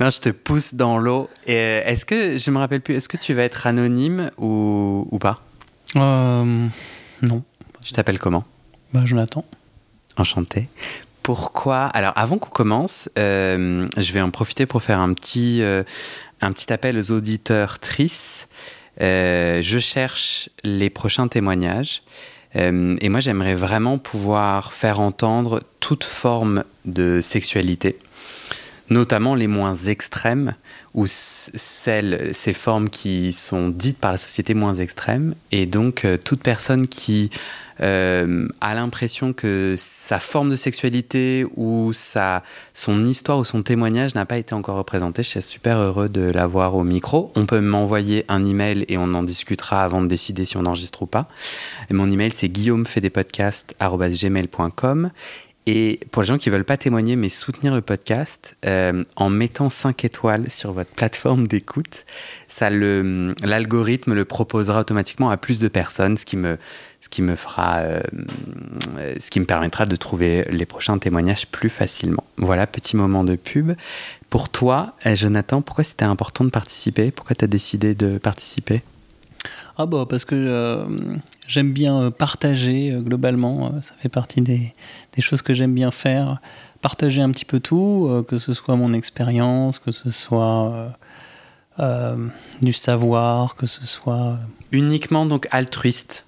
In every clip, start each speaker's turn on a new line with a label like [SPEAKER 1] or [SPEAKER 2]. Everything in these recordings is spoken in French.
[SPEAKER 1] Non, je te pousse dans l'eau. Et euh, Est-ce que, je me rappelle plus, est-ce que tu vas être anonyme ou, ou pas?
[SPEAKER 2] Euh, non.
[SPEAKER 1] Je t'appelle comment?
[SPEAKER 2] Bah Jonathan.
[SPEAKER 1] Enchanté. Pourquoi? Alors, avant qu'on commence, euh, je vais en profiter pour faire un petit, euh, un petit appel aux auditeurs tristes. Je cherche les prochains témoignages. Et moi, j'aimerais vraiment pouvoir faire entendre toute forme de sexualité, notamment les moins extrêmes, ou celles, ces formes qui sont dites par la société moins extrêmes. Et donc, euh, toute personne qui euh, a l'impression que sa forme de sexualité ou sa, son histoire ou son témoignage n'a pas été encore représenté. Je suis super heureux de l'avoir au micro. On peut m'envoyer un email et on en discutera avant de décider si on enregistre ou pas. Et mon email, c'est guillaumefedepodcast.gmail.com. Et pour les gens qui veulent pas témoigner mais soutenir le podcast, euh, en mettant 5 étoiles sur votre plateforme d'écoute, ça l'algorithme le proposera automatiquement à plus de personnes, ce qui me ce qui me fera euh, ce qui me permettra de trouver les prochains témoignages plus facilement. Voilà, petit moment de pub. Pour toi, euh, Jonathan, pourquoi c'était important de participer? Pourquoi tu as décidé de participer?
[SPEAKER 2] Ah bah parce que euh, j'aime bien euh, partager euh, globalement. euh, ça fait partie des, des choses que j'aime bien faire. Partager un petit peu tout, que ce soit mon expérience, que ce soit du savoir, que ce soit...
[SPEAKER 1] Uniquement donc altruiste?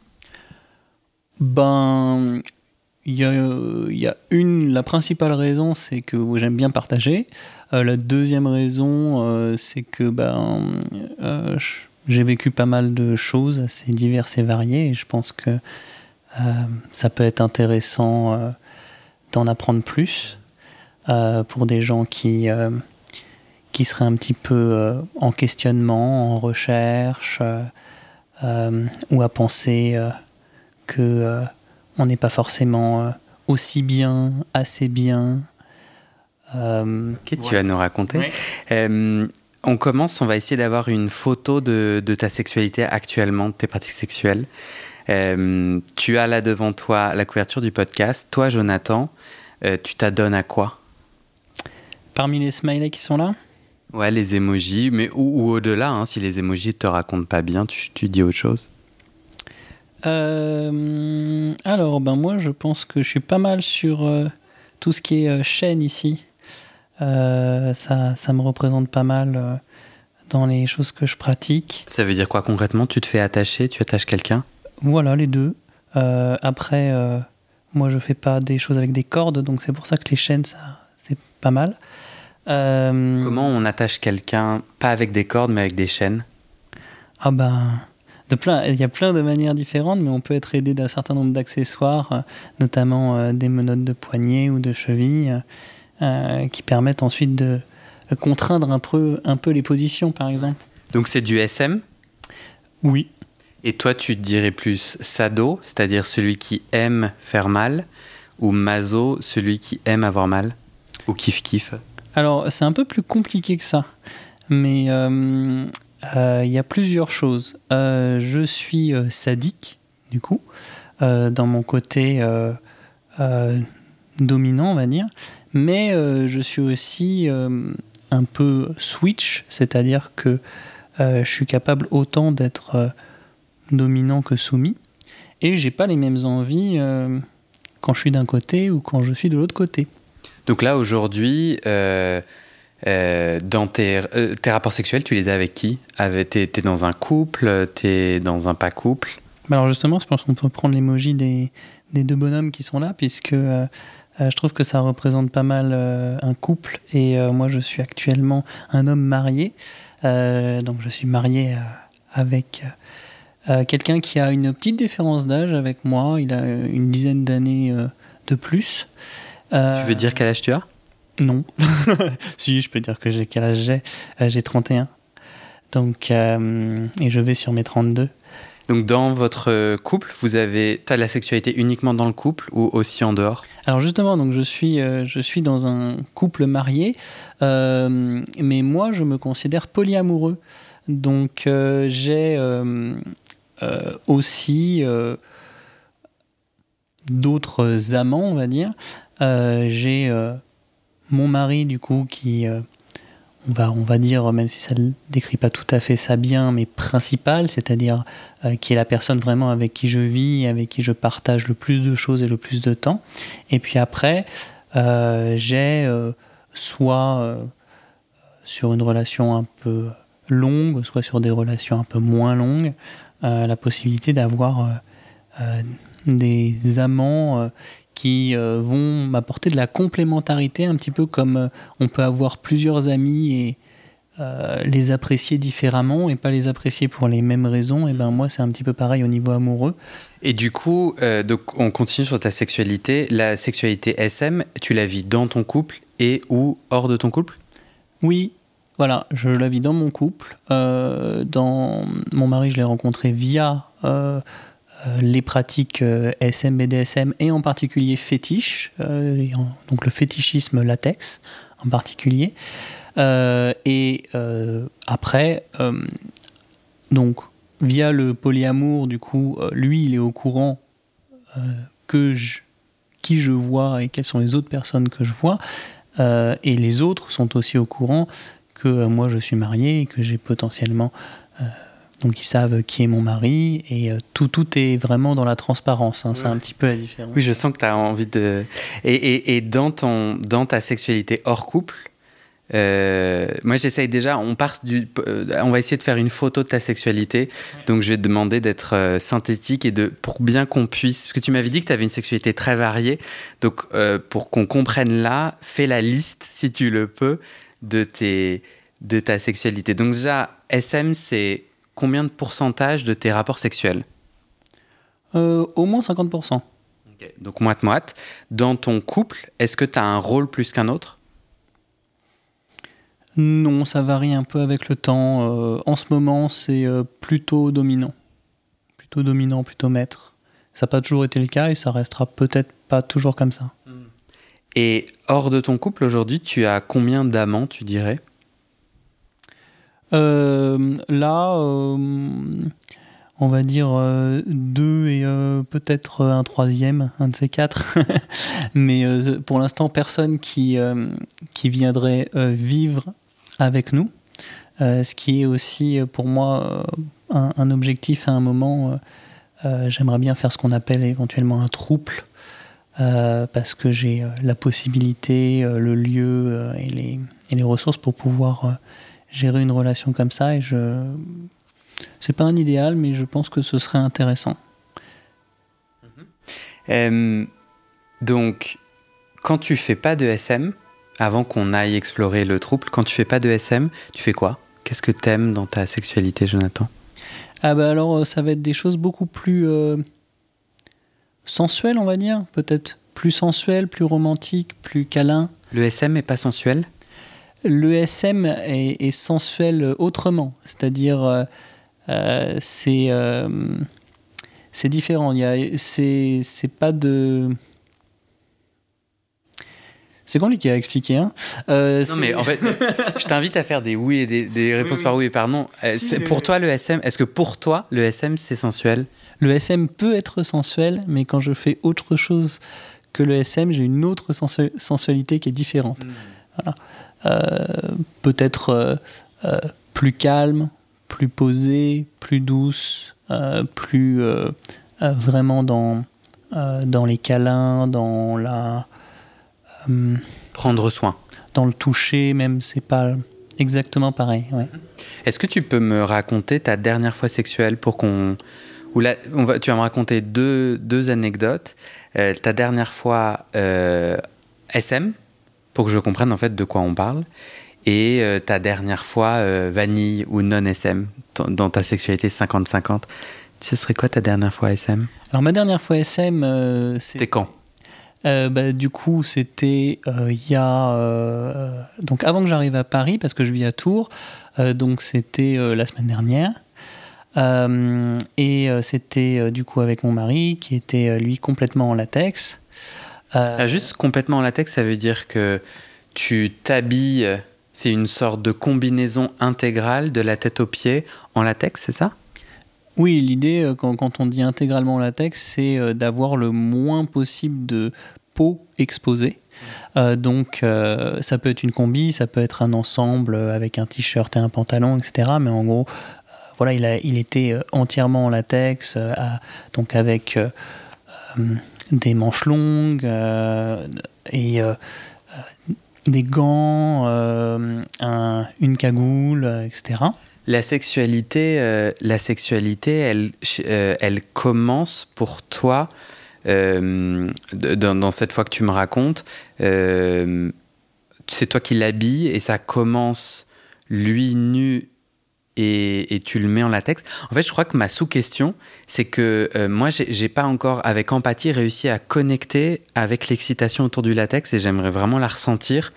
[SPEAKER 2] Ben, il y a, il y a une, la principale raison, c'est que j'aime bien partager. La deuxième raison, c'est que ben, je- j'ai vécu pas mal de choses assez diverses et variées, et je pense que euh, ça peut être intéressant euh, d'en apprendre plus euh, pour des gens qui, euh, qui seraient un petit peu euh, en questionnement, en recherche, euh, euh, ou à penser euh, que euh, on n'est pas forcément euh, aussi bien, assez bien. Euh,
[SPEAKER 1] Qu'est-ce que tu vas nous raconter? Euh, on commence, on va essayer d'avoir une photo de, de ta sexualité actuellement, de tes pratiques sexuelles. Euh, tu as là devant toi la couverture du podcast. Toi, Jonathan, euh, tu t'adonnes à quoi?
[SPEAKER 2] Parmi les smileys qui sont là,
[SPEAKER 1] Ouais, les emojis, mais ou, ou au-delà, hein, si les emojis te racontent pas bien, tu, tu dis autre chose?
[SPEAKER 2] Euh, alors, ben moi, je pense que je suis pas mal sur tout ce qui est chaîne ici. Euh, ça, ça me représente pas mal euh, dans les choses que je pratique.
[SPEAKER 1] Ça veut dire quoi concrètement? Tu te fais attacher, tu attaches quelqu'un?
[SPEAKER 2] Voilà, les deux. Euh, après, moi, je fais pas des choses avec des cordes, donc c'est pour ça que les chaînes, ça, c'est pas mal.
[SPEAKER 1] Comment on attache quelqu'un, pas avec des cordes, mais avec des chaînes?
[SPEAKER 2] Ah ben, de plein, il y a plein de manières différentes, mais on peut être aidé d'un certain nombre d'accessoires, notamment des menottes de poignet ou de cheville, qui permettent ensuite de contraindre un peu, un peu les positions, par exemple.
[SPEAKER 1] Donc c'est du SM
[SPEAKER 2] Oui.
[SPEAKER 1] Et toi, tu te dirais plus sado, c'est-à-dire celui qui aime faire mal, ou maso, celui qui aime avoir mal Ou kiff-kiff
[SPEAKER 2] Alors, c'est un peu plus compliqué que ça, mais euh, euh, il y a plusieurs choses. Euh, je suis euh, sadique, du coup, euh, dans mon côté euh, euh, dominant, on va dire, mais euh, je suis aussi euh, un peu switch, c'est-à-dire que euh, je suis capable autant d'être dominant que soumis, et j'ai pas les mêmes envies quand je suis d'un côté ou quand je suis de l'autre côté.
[SPEAKER 1] Donc là, aujourd'hui, euh, dans tes, euh, tes rapports sexuels, tu les as avec qui? T'es dans un couple T'es dans un pas couple
[SPEAKER 2] Mais alors justement, je pense qu'on peut prendre l'emoji des, des deux bonhommes qui sont là, puisque euh, euh, je trouve que ça représente pas mal euh, un couple. Et euh, moi, je suis actuellement un homme marié. donc je suis marié avec quelqu'un qui a une petite différence d'âge avec moi. Il a une dizaine d'années de plus.
[SPEAKER 1] tu veux dire quel âge tu as?
[SPEAKER 2] Non. si, je peux dire que j'ai quel âge j'ai? j'ai 31. Donc, et je vais sur mes 32.
[SPEAKER 1] Donc dans votre couple, vous avez as la sexualité uniquement dans le couple ou aussi en dehors?
[SPEAKER 2] Alors justement, donc je suis euh, je suis dans un couple marié, euh, mais moi je me considère polyamoureux. Donc euh, j'ai aussi d'autres amants, on va dire. j'ai mon mari du coup qui on va, dire, même si ça ne décrit pas tout à fait ça bien, mais principal, c'est-à-dire euh, qui est la personne vraiment avec qui je vis, avec qui je partage le plus de choses et le plus de temps. Et puis après, euh, j'ai euh, soit sur une relation un peu longue, soit sur des relations un peu moins longues, la possibilité d'avoir des amants qui euh, vont m'apporter de la complémentarité, un petit peu comme euh, on peut avoir plusieurs amis et euh, les apprécier différemment et pas les apprécier pour les mêmes raisons. Et ben moi, c'est un petit peu pareil au niveau amoureux.
[SPEAKER 1] Et du coup, donc on continue sur ta sexualité. La sexualité SM, tu la vis dans ton couple et ou hors de ton couple?
[SPEAKER 2] Oui, voilà, je la vis dans mon couple. dans mon mari, je l'ai rencontré via euh, les pratiques euh, SM, BDSM et en particulier fétiche, euh, donc le fétichisme latex en particulier. et après, donc via le polyamour, du coup, lui, il est au courant que je, qui je vois et quelles sont les autres personnes que je vois. et les autres sont aussi au courant que moi je suis marié et que j'ai potentiellement donc ils savent qui est mon mari et euh, tout, tout est vraiment dans la transparence. Hein. C'est un petit peu la différence.
[SPEAKER 1] Oui, je sens que tu as envie de... Et, et, et, dans, ton, dans ta sexualité hors couple, euh, moi j'essaye déjà, on, part du, euh, on va essayer de faire une photo de ta sexualité. Donc je vais te demander d'être synthétique et de, pour bien qu'on puisse... Parce que tu m'avais dit que tu avais une sexualité très variée. Donc pour qu'on comprenne là, fais la liste, si tu le peux, de, tes, de ta sexualité. Donc déjà, SM, c'est combien de pourcentage de tes rapports sexuels
[SPEAKER 2] euh, Au moins 50%.
[SPEAKER 1] Donc moite-moite. Dans ton couple, est-ce que tu as un rôle plus qu'un autre?
[SPEAKER 2] Non, ça varie un peu avec le temps. Euh, en ce moment, c'est euh, plutôt dominant. Plutôt dominant, plutôt maître. Ça n'a pas toujours été le cas et ça restera peut-être pas toujours comme ça. Hmm.
[SPEAKER 1] Et hors de ton couple aujourd'hui, tu as combien d'amants, tu dirais?
[SPEAKER 2] Euh, là, euh, on va dire euh, deux et peut-être un troisième, un de ces quatre. Mais pour l'instant, personne qui, qui viendrait vivre avec nous. ce qui est aussi pour moi un, objectif à un moment. J'aimerais bien faire ce qu'on appelle éventuellement un trouble. parce que j'ai la possibilité, le lieu et, les, et, les, ressources pour pouvoir gérer une relation comme ça et je c'est pas un idéal mais je pense que ce serait intéressant.
[SPEAKER 1] Mhm. donc quand tu fais pas de SM avant qu'on aille explorer le trouble quand tu fais pas de SM tu fais quoi? Qu'est-ce que t'aimes dans ta sexualité Jonathan?
[SPEAKER 2] Ah bah alors euh, ça va être des choses beaucoup plus euh, sensuelles on va dire. Peut-être plus sensuelles plus romantiques plus câlin
[SPEAKER 1] le SM est pas sensuel?
[SPEAKER 2] l'ESM est, est, sensuel autrement. C'est-à-dire, euh, euh, c'est euh, c'est différent. Il c'est pas de. C'est compliqué à expliquer. Hein
[SPEAKER 1] non, mais en fait, je t'invite à faire des oui et des, réponses par oui et par non. pour toi, le SM, est-ce que pour toi, le SM, c'est sensuel?
[SPEAKER 2] Le SM peut être sensuel, mais quand je fais autre chose que le SM, j'ai une autre sensualité qui est différente. Hmm. Voilà. Euh, peut-être euh, euh, plus calme, plus posée, plus douce, plus vraiment dans, dans les câlins, dans la...
[SPEAKER 1] Prendre soin.
[SPEAKER 2] Dans le toucher, même, c'est pas exactement pareil. Ouais.
[SPEAKER 1] Est-ce que tu peux me raconter ta dernière fois sexuelle pour qu'on. Ou là, on va, tu vas me raconter deux, deux anecdotes. ta dernière fois SM, pour que je comprenne en fait de quoi on parle. et ta dernière fois vanille ou non SM dans ta sexualité 50-50. Ce serait quoi ta dernière fois SM
[SPEAKER 2] Alors ma dernière fois SM,
[SPEAKER 1] c'était quand?
[SPEAKER 2] Bah, du coup, c'était il y a donc avant que j'arrive à Paris parce que je vis à Tours, donc c'était la semaine dernière. Euh, et euh, c'était euh, du coup avec mon mari qui était lui complètement en latex.
[SPEAKER 1] Ah, juste complètement en latex, ça veut dire que tu t'habilles, c'est une sorte de combinaison intégrale de la tête aux pieds en latex, c'est ça?
[SPEAKER 2] Oui, l'idée, quand, quand, on dit intégralement en latex, c'est d'avoir le moins possible de peau exposée. donc ça peut être une combi, ça peut être un ensemble avec un t-shirt et un pantalon, etc. Mais en gros, voilà, il, a, il était euh, entièrement en latex, euh, donc avec euh, des manches longues et des gants, une cagoule, etc.
[SPEAKER 1] La sexualité, la sexualité, elle, elle commence pour toi dans, cette fois que tu me racontes. c'est toi qui l'habilles et ça commence lui nu et, tu le mets en latex. En fait, je crois que ma sous-question, c'est que euh, moi, j'ai pas encore, avec empathie, réussi à connecter avec l'excitation autour du latex et j'aimerais vraiment la ressentir.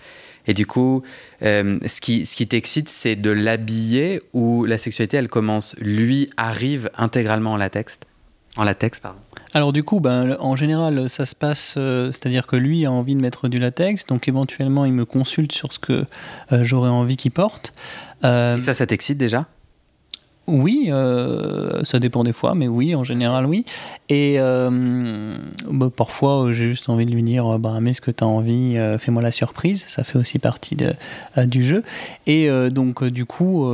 [SPEAKER 1] Et du coup, euh, ce qui, ce qui t'excite, c'est de l'habiller ou la sexualité, elle commence, lui arrive intégralement en latex? En latex, pardon.
[SPEAKER 2] Alors du coup, ben, en général, ça se passe, euh, c'est-à-dire que lui a envie de mettre du latex, donc éventuellement il me consulte sur ce que euh, j'aurais envie qu'il porte.
[SPEAKER 1] Euh, Et ça, ça t'excite déjà?
[SPEAKER 2] Oui, euh, ça dépend des fois, mais oui, en général, oui. Et euh, bah, parfois, j'ai juste envie de lui dire bah, Mais ce que tu as envie, euh, fais-moi la surprise. Ça fait aussi partie de, du jeu. Et donc, du coup,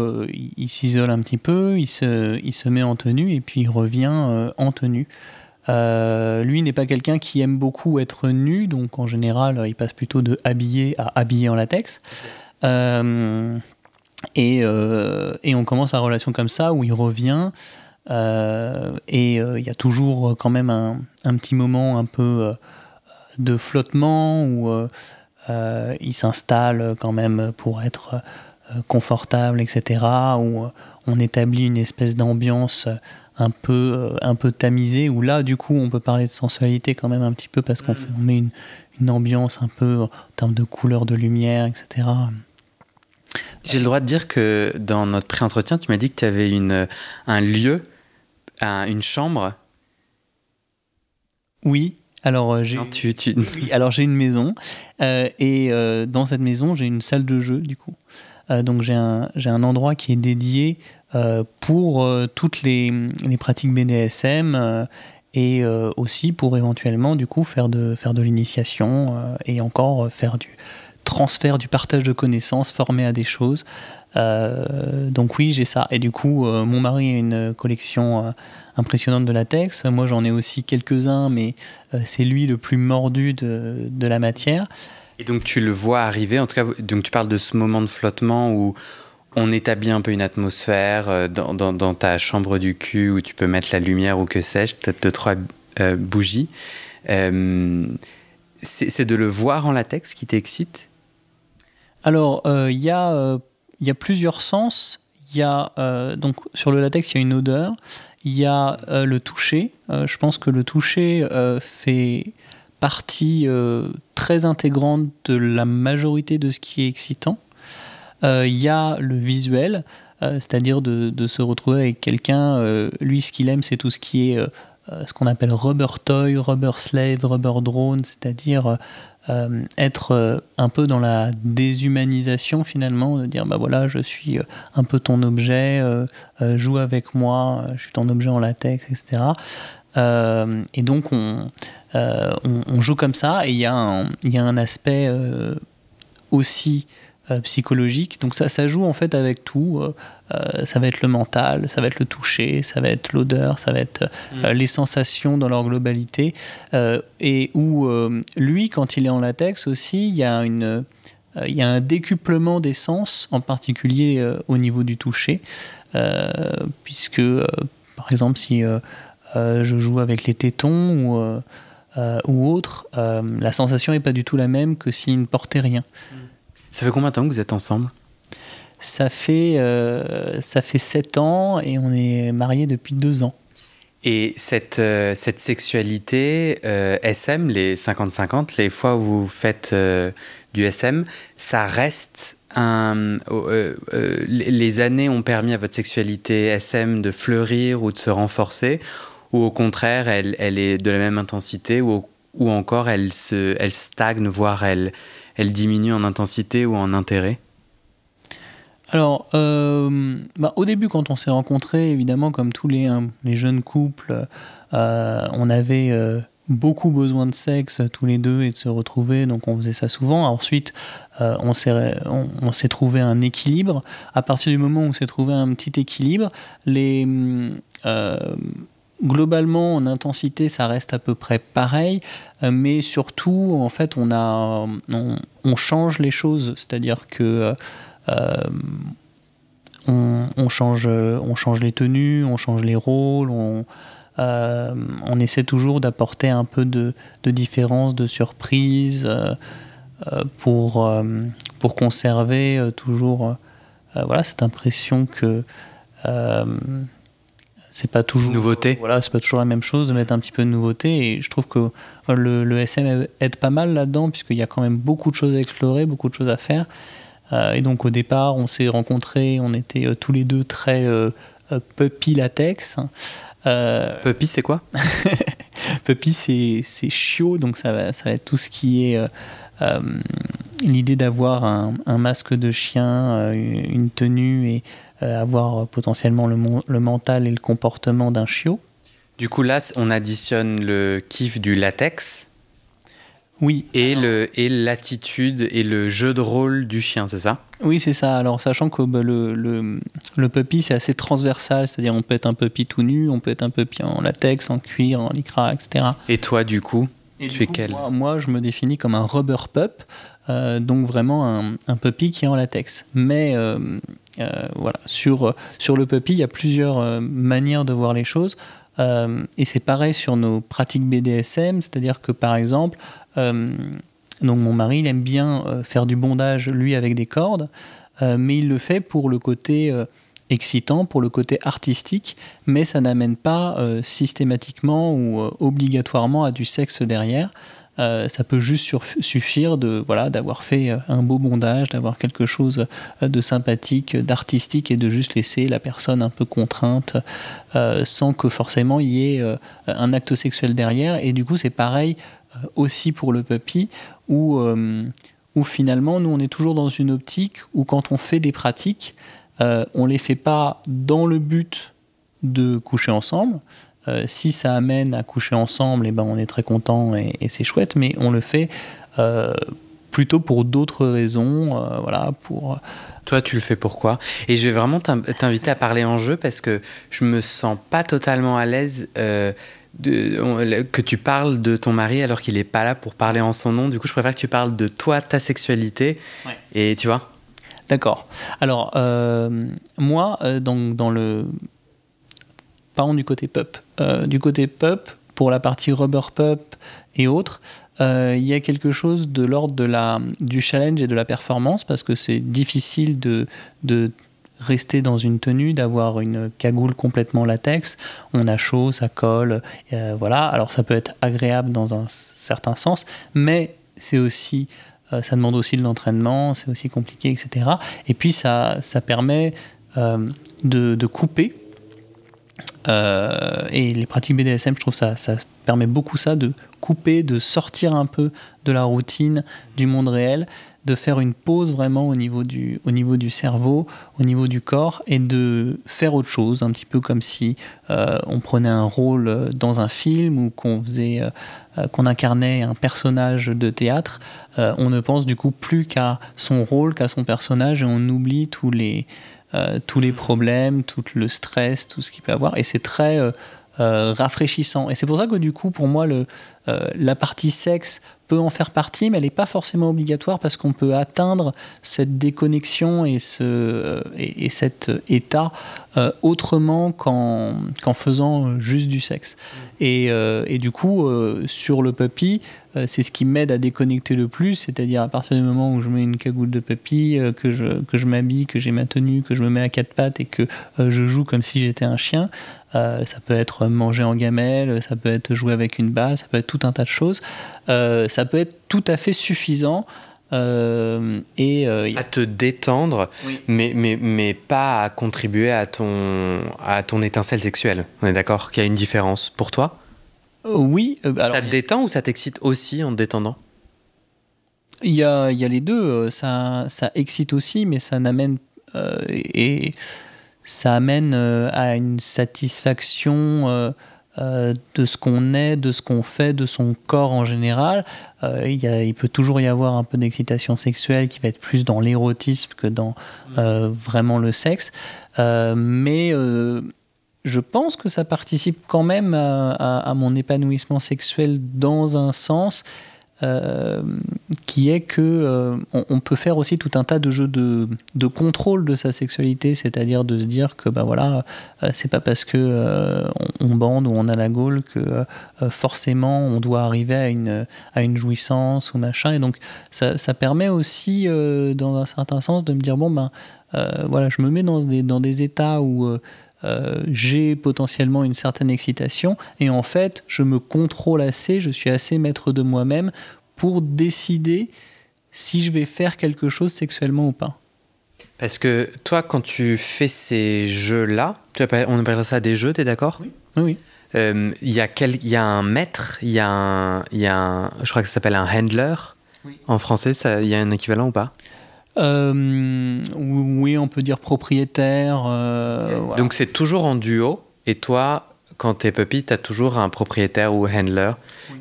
[SPEAKER 2] il, s'isole un petit peu, il se, met en tenue et puis il revient en tenue. lui n'est pas quelqu'un qui aime beaucoup être nu, donc en général, il passe plutôt de habillé à habillé en latex. Euh, et, on commence la relation comme ça, où il revient. Euh, et euh, il y a toujours quand même un, un petit moment un peu de flottement où il s'installe quand même pour être confortable, etc. Où on établit une espèce d'ambiance un peu, un peu tamisée, où là, du coup, on peut parler de sensualité quand même un petit peu parce qu'on mm. met une, une ambiance un peu en termes de couleur de lumière, etc.
[SPEAKER 1] J'ai le droit de dire que dans notre pré-entretien, tu m'as dit que tu avais une, un lieu, une chambre.
[SPEAKER 2] Oui. Alors euh, j'ai alors j'ai une maison euh, et euh, dans cette maison j'ai une salle de jeu du coup. donc j'ai un, un endroit qui est dédié pour toutes les, les, pratiques BDSM et aussi pour éventuellement du coup faire de, faire de l'initiation et encore faire du, transfert du partage de connaissances, formé à des choses. Euh, donc oui, j'ai ça. Et du coup, euh, mon mari a une collection euh, impressionnante de latex. Moi, j'en ai aussi quelques-uns, mais c'est lui le plus mordu de, de, la matière.
[SPEAKER 1] Et donc tu le vois arriver, en tout cas, donc tu parles de ce moment de flottement où on établit un peu une atmosphère dans, dans, dans ta chambre du cul où tu peux mettre la lumière ou que sais-je, peut-être deux, trois bougies. c'est de le voir en latex qui t'excite?
[SPEAKER 2] Alors, euh, il y, euh, a plusieurs sens. Il y a, euh, donc, sur le latex, il y a une odeur. Il y a le toucher. je pense que le toucher fait partie très intégrante de la majorité de ce qui est excitant. Il y a le visuel, c'est-à-dire de, de, se retrouver avec quelqu'un. lui, ce qu'il aime, c'est tout ce qui est ce qu'on appelle rubber toy, rubber slave, rubber drone, c'est-à-dire euh, être euh, un peu dans la déshumanisation finalement, de dire bah voilà, je suis euh, un peu ton objet, joue avec moi, je suis ton objet en latex, etc. et donc on, on, joue comme ça et il y, y a un aspect aussi psychologique. Donc ça, ça joue en fait avec tout. Euh, euh, ça va être le mental, ça va être le toucher, ça va être l'odeur, ça va être mm. les sensations dans leur globalité. et où lui, quand il est en latex aussi, il y a une il y a un décuplement des sens, en particulier au niveau du toucher, puisque, par exemple, si je joue avec les tétons ou, ou autre, la sensation n'est pas du tout la même que s'il ne portait rien.
[SPEAKER 1] Ça fait combien de temps que vous êtes ensemble?
[SPEAKER 2] Ça fait, ça fait 7 ans et on est mariés depuis 2 ans.
[SPEAKER 1] Et cette, cette sexualité SM, les 50-50, les fois où vous faites du SM, ça reste un, les années ont permis à votre sexualité SM de fleurir ou de se renforcer, ou au contraire, elle, elle est de la même intensité, ou, ou encore elle, se, elle stagne, voire elle, elle diminue en intensité ou en intérêt?
[SPEAKER 2] Alors, euh, bah, au début, quand on s'est rencontrés, évidemment, comme tous les, hein, jeunes couples, euh, on avait euh, beaucoup besoin de sexe tous les deux et de se retrouver, donc on faisait ça souvent. Ensuite, on s'est trouvé un équilibre. À partir du moment où on s'est trouvé un petit équilibre, globalement, en intensité, ça reste à peu près pareil, mais surtout, en fait, on, on, change les choses, c'est-à-dire que euh, on, change, on change les tenues, on change les rôles, on, euh, on essaie toujours d'apporter un peu de, de, différence, de surprise, pour, pour conserver toujours voilà, cette impression que c'est pas toujours
[SPEAKER 1] nouveauté.
[SPEAKER 2] Voilà, c'est pas toujours la même chose de mettre un petit peu de nouveauté. Et je trouve que le, le SM aide pas mal là-dedans puisqu'il y a quand même beaucoup de choses à explorer, beaucoup de choses à faire. Euh, et donc au départ, on s'est rencontrés, on était euh, tous les deux très euh, puppy latex.
[SPEAKER 1] puppy, c'est quoi?
[SPEAKER 2] Puppy, c'est chiot, donc ça va, ça va être tout ce qui est l'idée d'avoir un, un, masque de chien, une tenue et euh, avoir potentiellement le, le, mental et le comportement d'un chiot.
[SPEAKER 1] Du coup, là, on additionne le kiff du latex.
[SPEAKER 2] Oui.
[SPEAKER 1] Et, le, et l'attitude et le jeu de rôle du chien, c'est ça?
[SPEAKER 2] Oui, c'est ça. Alors, sachant que bah, le, le, le, puppy, c'est assez transversal, c'est-à-dire on peut être un puppy tout nu, on peut être un puppy en latex, en cuir, en lycra, etc.
[SPEAKER 1] Et toi, du coup tu es quel?
[SPEAKER 2] moi, moi, je me définis comme un rubber pup, euh, donc vraiment un, un, puppy qui est en latex. Mais euh, euh, voilà, sur, sur le puppy, il y a plusieurs manières de voir les choses. Et c'est pareil sur nos pratiques BDSM, c'est-à-dire que par exemple, donc mon mari, il aime bien faire du bondage, lui, avec des cordes, mais il le fait pour le côté excitant, pour le côté artistique, mais ça n'amène pas systématiquement ou obligatoirement à du sexe derrière. Euh, ça peut juste suffire de voilà d'avoir fait euh, un beau bondage, d'avoir quelque chose euh, de sympathique, d'artistique et de juste laisser la personne un peu contrainte sans que forcément il y ait un acte sexuel derrière. Et du coup, c'est pareil aussi pour le puppy où, où finalement nous on est toujours dans une optique où quand on fait des pratiques, on les fait pas dans le but de coucher ensemble, euh, si ça amène à coucher ensemble, et eh ben on est très content et, c'est chouette, mais on le fait euh, plutôt pour d'autres raisons, euh, voilà, pour.
[SPEAKER 1] Toi, tu le fais pourquoi Et je vais vraiment t'inviter à parler en jeu parce que je me sens pas totalement à l'aise. De, que tu parles de ton mari alors qu'il n'est pas là pour parler en son nom. Du coup, je préfère que tu parles de toi, ta sexualité. Et tu vois?
[SPEAKER 2] D'accord. Alors, moi, donc, dans le parlons du côté pup. Euh, du côté pup, pour la partie rubber pup et autres, euh, il y a quelque chose de l'ordre de la, du challenge et de la performance parce que c'est difficile de, de rester dans une tenue, d'avoir une cagoule complètement latex. On a chaud, ça colle, euh, voilà. Alors ça peut être agréable dans un certain sens, mais c'est aussi, ça demande aussi de l'entraînement, c'est aussi compliqué, etc. Et puis ça, ça permet de, de couper euh, et les pratiques BDSM, je trouve ça, ça permet beaucoup ça, de couper, de sortir un peu de la routine du monde réel, de faire une pause vraiment au niveau du, au niveau du cerveau, au niveau du corps, et de faire autre chose, un petit peu comme si euh, on prenait un rôle dans un film ou qu'on faisait, euh, qu'on incarnait un personnage de théâtre. on ne pense du coup plus qu'à son rôle, qu'à son personnage, et on oublie tous les euh, tous les problèmes, tout le stress, tout ce qu'il peut avoir. Et c'est très euh, euh, rafraîchissant. Et c'est pour ça que du coup, pour moi, le, la partie sexe peut en faire partie, mais elle n'est pas forcément obligatoire parce qu'on peut atteindre cette déconnexion et, ce, et, cet état euh, autrement qu'en faisant juste du sexe. Et, euh, et du coup, euh, sur le puppy, c'est ce qui m'aide à déconnecter le plus, c'est-à-dire à partir du moment où je mets une cagoule de puppy, que je, que je m'habille, que j'ai ma tenue, que je me mets à quatre pattes et que je joue comme si j'étais un chien, euh, ça peut être manger en gamelle, ça peut être jouer avec une basse, ça peut être tout un tas de choses. Euh, ça peut être tout à fait suffisant. Euh, et,
[SPEAKER 1] à te détendre, mais, mais, mais pas à contribuer à ton, à ton étincelle sexuelle. On est d'accord qu'il y a une différence pour toi?
[SPEAKER 2] Oui.
[SPEAKER 1] Alors, ça te détend ou ça t'excite aussi en te détendant?
[SPEAKER 2] Il y, a, il y a les deux. Ça, ça excite aussi, mais ça n'amène. et ça amène euh, à une satisfaction euh, euh, de ce qu'on est, de ce qu'on fait, de son corps en général. il, il, peut toujours y avoir un peu d'excitation sexuelle qui va être plus dans l'érotisme que dans vraiment le sexe. mais je pense que ça participe quand même à mon épanouissement sexuel dans un sens euh, qui est que euh, on, peut faire aussi tout un tas de jeux de, contrôle de sa sexualité, c'est-à-dire de se dire que bah voilà, euh, c'est pas parce que on, bande ou on a la gaule que forcément on doit arriver à une, à une jouissance ou machin. Et donc ça, ça permet aussi, dans un certain sens, de me dire bon ben voilà, je me mets dans des, dans des états où j'ai potentiellement une certaine excitation et en fait je me contrôle assez, je suis assez maître de moi-même pour décider si je vais faire quelque chose sexuellement ou pas.
[SPEAKER 1] Parce que toi, quand tu fais ces jeux-là, on appelle ça des jeux, tu es d'accord?
[SPEAKER 2] Oui. oui.
[SPEAKER 1] Euh, il y, a un maître, il y, a un, y a un, je crois que ça s'appelle un handler. En français, il y a un équivalent ou pas?
[SPEAKER 2] Euh, Oui, on peut dire propriétaire. Euh,
[SPEAKER 1] Donc c'est toujours en duo, et toi, quand tu es puppy, tu as toujours un propriétaire ou handler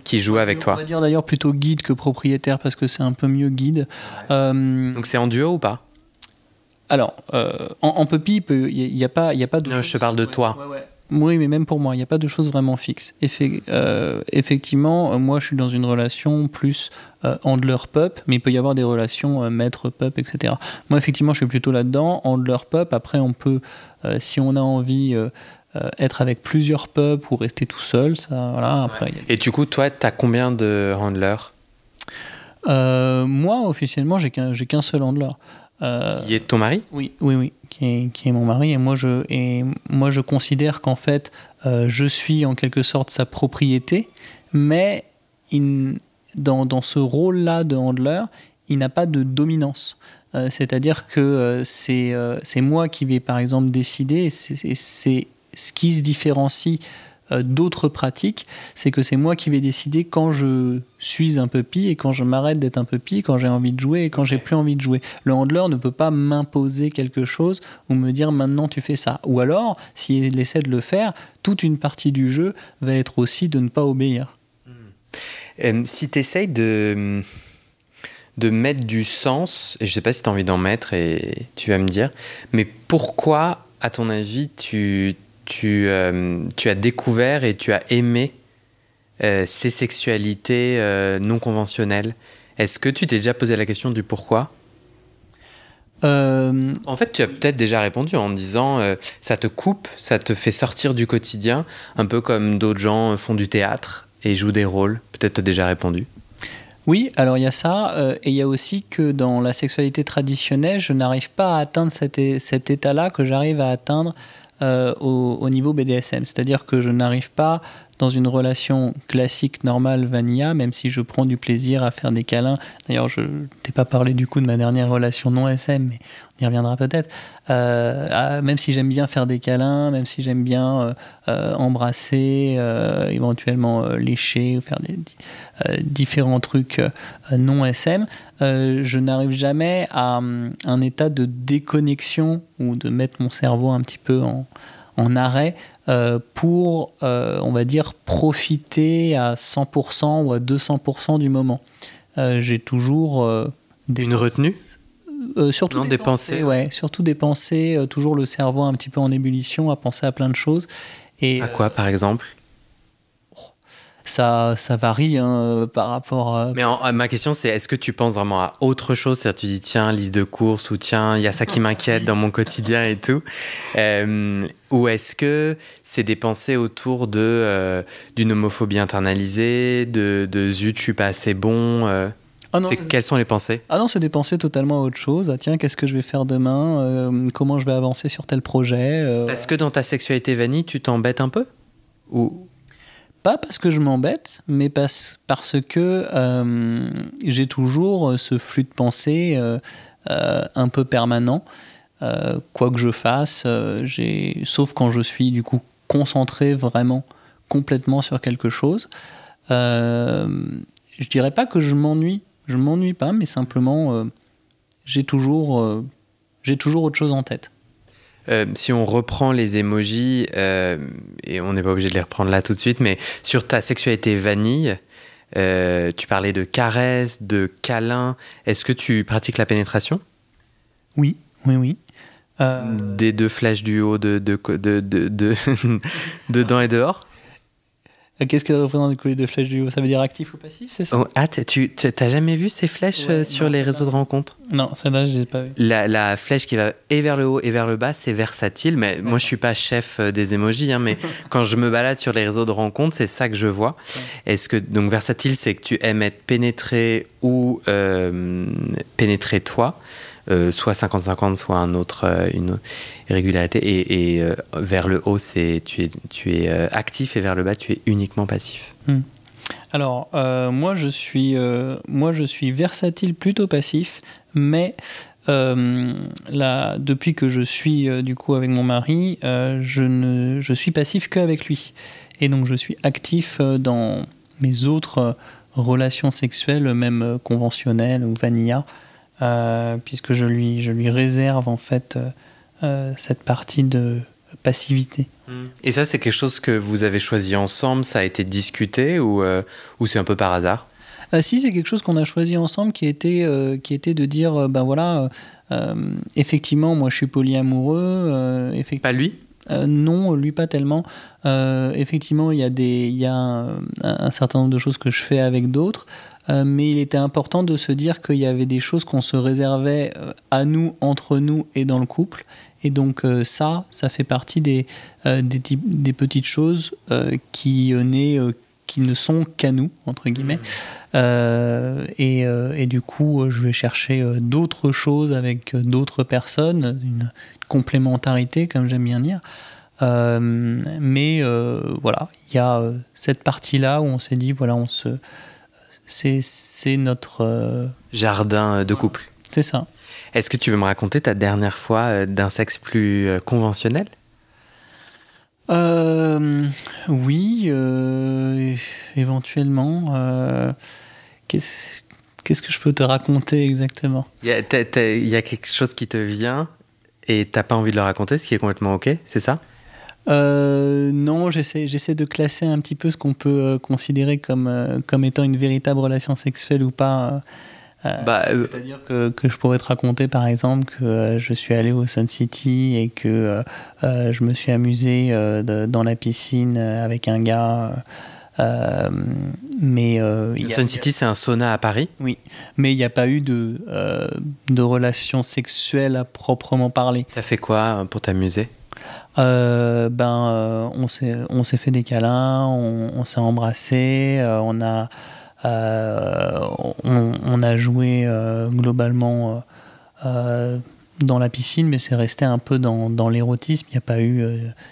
[SPEAKER 1] qui joue avec toi.
[SPEAKER 2] On va dire d'ailleurs plutôt guide que propriétaire parce que c'est un peu mieux guide.
[SPEAKER 1] Euh, Donc c'est en duo ou pas?
[SPEAKER 2] Alors, en, puppy, il n'y a, pas, y a pas de.
[SPEAKER 1] Non, je te parle de toi.
[SPEAKER 2] Oui, mais même pour moi, il n'y a pas de choses vraiment fixes. Euh, effectivement, moi, je suis dans une relation plus handler-pup, mais il peut y avoir des relations maître-pup, etc. Moi, effectivement, je suis plutôt là-dedans. Handler-pup, après, on peut, si on a envie euh, être avec plusieurs pubs ou rester tout seul. Ça, voilà, après,
[SPEAKER 1] Et du coup, toi, tu as combien de handlers?
[SPEAKER 2] Euh, Moi, officiellement, j'ai qu'un seul handler.
[SPEAKER 1] Euh, qui est ton mari?
[SPEAKER 2] Oui, oui, oui, qui est, mon mari. Et moi, je, moi, je considère qu'en fait, je suis en quelque sorte sa propriété, mais dans, dans, ce rôle-là de handler, il n'a pas de dominance. C'est-à-dire que c'est moi qui vais, par exemple, décider, c'est ce qui se différencie euh, d'autres pratiques, c'est que c'est moi qui vais décider quand je suis un puppy et quand je m'arrête d'être un puppy, quand j'ai envie de jouer et quand j'ai plus envie de jouer. Le handler ne peut pas m'imposer quelque chose ou me dire maintenant tu fais ça. Ou alors, s'il essaie de le faire, toute une partie du jeu va être aussi de ne pas obéir.
[SPEAKER 1] Hmm. Euh, si tu essayes de, de mettre du sens, et je sais pas si tu as envie d'en mettre et tu vas me dire, mais pourquoi, à ton avis, tu tu, euh, tu as découvert et tu as aimé euh, ces sexualités euh, non conventionnelles. Est-ce que tu t'es déjà posé la question du pourquoi? En fait, tu as peut-être déjà répondu en disant ça te coupe, ça te fait sortir du quotidien, un peu comme d'autres gens font du théâtre et jouent des rôles. Peut-être tu as déjà répondu.
[SPEAKER 2] Oui, alors il y a ça, et il y a aussi que dans la sexualité traditionnelle, je n'arrive pas à atteindre cet, cet état-là que j'arrive à atteindre euh, au, niveau BDSM. C'est-à-dire que je n'arrive pas dans une relation classique, normale, vanilla, même si je prends du plaisir à faire des câlins. D'ailleurs, je t'ai pas parlé du coup de ma dernière relation non SM, mais on y reviendra peut-être. Euh, même si j'aime bien faire des câlins, même si j'aime bien euh, embrasser, éventuellement lécher ou faire des, différents trucs non SM, je n'arrive jamais à un état de déconnexion ou de mettre mon cerveau un petit peu en arrêt euh, pour, euh, on va dire, profiter à 100% ou à 200% du moment. Euh, j'ai toujours
[SPEAKER 1] des une retenue
[SPEAKER 2] surtout non, des, pensées, ouais, surtout des pensées, toujours le cerveau un petit peu en ébullition, à penser à plein de choses.
[SPEAKER 1] Et, à quoi, par exemple?
[SPEAKER 2] Ça, ça varie hein, par rapport à...
[SPEAKER 1] Mais ma question, c'est est-ce que tu penses vraiment à autre chose? C'est-à-dire, tu dis, tiens, liste de courses, ou tiens, il y a ça qui m'inquiète dans mon quotidien et tout. Euh, ou est-ce que c'est des pensées autour de euh, d'une homophobie internalisée, de, de zut, je suis pas assez bon euh, ah quelles sont les pensées?
[SPEAKER 2] Ah non, c'est des pensées totalement autre chose. Ah tiens, qu'est-ce que je vais faire demain? Comment je vais avancer sur tel projet?
[SPEAKER 1] Parce que dans ta sexualité vanille, tu t'embêtes un peu? Ou
[SPEAKER 2] pas parce que je m'embête, mais parce, que euh, j'ai toujours ce flux de pensée euh, euh, un peu permanent. quoi que je fasse, sauf quand je suis du coup concentré vraiment complètement sur quelque chose. je dirais pas que je m'ennuie, je m'ennuie pas, mais simplement j'ai toujours autre chose en tête.
[SPEAKER 1] Euh, si on reprend les emojis, euh, et on n'est pas obligé de les reprendre là tout de suite, mais sur ta sexualité vanille, euh, tu parlais de caresses, de câlins. Est-ce que tu pratiques la pénétration?
[SPEAKER 2] Oui, oui, oui.
[SPEAKER 1] Des deux flèches du haut de, de, de, de dedans et dehors?
[SPEAKER 2] Euh, qu'est-ce qu'elle représente du collier de flèches du haut? Ça veut dire actif ou passif, c'est ça?
[SPEAKER 1] Oh, Ah, tu n'as jamais vu ces flèches euh, sur les réseaux de rencontres?
[SPEAKER 2] Non, celle-là, je n'ai pas vu.
[SPEAKER 1] La, flèche qui va et vers le haut et vers le bas, c'est versatile. Mais moi, je suis pas chef euh, des emojis, hein, mais quand je me balade sur les réseaux de rencontres, c'est ça que je vois. Est-ce que donc versatile, c'est que tu aimes être pénétré ou pénétrer toi? Euh, soit 50-50, soit un autre, euh, une irrégularité. Et, euh, vers le haut, c'est tu es, tu es actif et vers le bas, tu es uniquement passif. Hmm.
[SPEAKER 2] Alors, moi, je suis, moi, je suis versatile, plutôt passif, mais là, depuis que je suis du coup avec mon mari, je, ne, je suis passif qu'avec lui. Et donc, je suis actif dans mes autres relations sexuelles, même conventionnelles ou vanilla. Euh, puisque je lui, je lui réserve en fait euh, euh, cette partie de passivité.
[SPEAKER 1] Hmm. Et ça, c'est quelque chose que vous avez choisi ensemble, ça a été discuté ou, ou c'est un peu par hasard?
[SPEAKER 2] Si, c'est quelque chose qu'on a choisi ensemble qui était, qui était de dire, ben voilà, effectivement, moi je suis polyamoureux.
[SPEAKER 1] Pas lui?
[SPEAKER 2] non, lui pas tellement. effectivement, il y a, des, il y a un, certain nombre de choses que je fais avec d'autres. Euh, mais il était important de se dire qu'il y avait des choses qu'on se réservait euh, à nous, entre nous et dans le couple. Et donc euh, ça, ça fait partie des, des, petites choses qui, qui ne sont qu'à nous, entre guillemets. Mmh. Et, et, du coup, je vais chercher d'autres choses avec d'autres personnes, une, complémentarité, comme j'aime bien dire. mais voilà, il y a cette partie-là où on s'est dit, voilà, on se c'est notre... Euh,
[SPEAKER 1] Jardin de couple.
[SPEAKER 2] C'est ça.
[SPEAKER 1] Est-ce que tu veux me raconter ta dernière fois euh, d'un sexe plus euh, conventionnel?
[SPEAKER 2] Oui, éventuellement. Qu'est-ce que je peux te raconter exactement?
[SPEAKER 1] Il y, a quelque chose qui te vient et t'as pas envie de le raconter, ce qui est complètement ok, c'est ça?
[SPEAKER 2] Euh, non, j'essaie, j'essaie de classer un petit peu ce qu'on peut euh, considérer comme, euh, comme étant une véritable relation sexuelle ou pas. Bah, C'est-à-dire que, que, je pourrais te raconter par exemple que je suis allé au Sun City et que je me suis amusé dans la piscine avec un gars. mais
[SPEAKER 1] le Sun City, c'est un sauna à Paris?
[SPEAKER 2] Oui, mais il n'y a pas eu de, de relation sexuelle à proprement parler.
[SPEAKER 1] T'as fait quoi pour t'amuser?
[SPEAKER 2] Euh, ben, euh, on s'est fait des câlins, on, s'est embrassé, euh, on a on, a joué globalement dans la piscine, mais c'est resté un peu dans, dans l'érotisme. Il n'y a pas eu,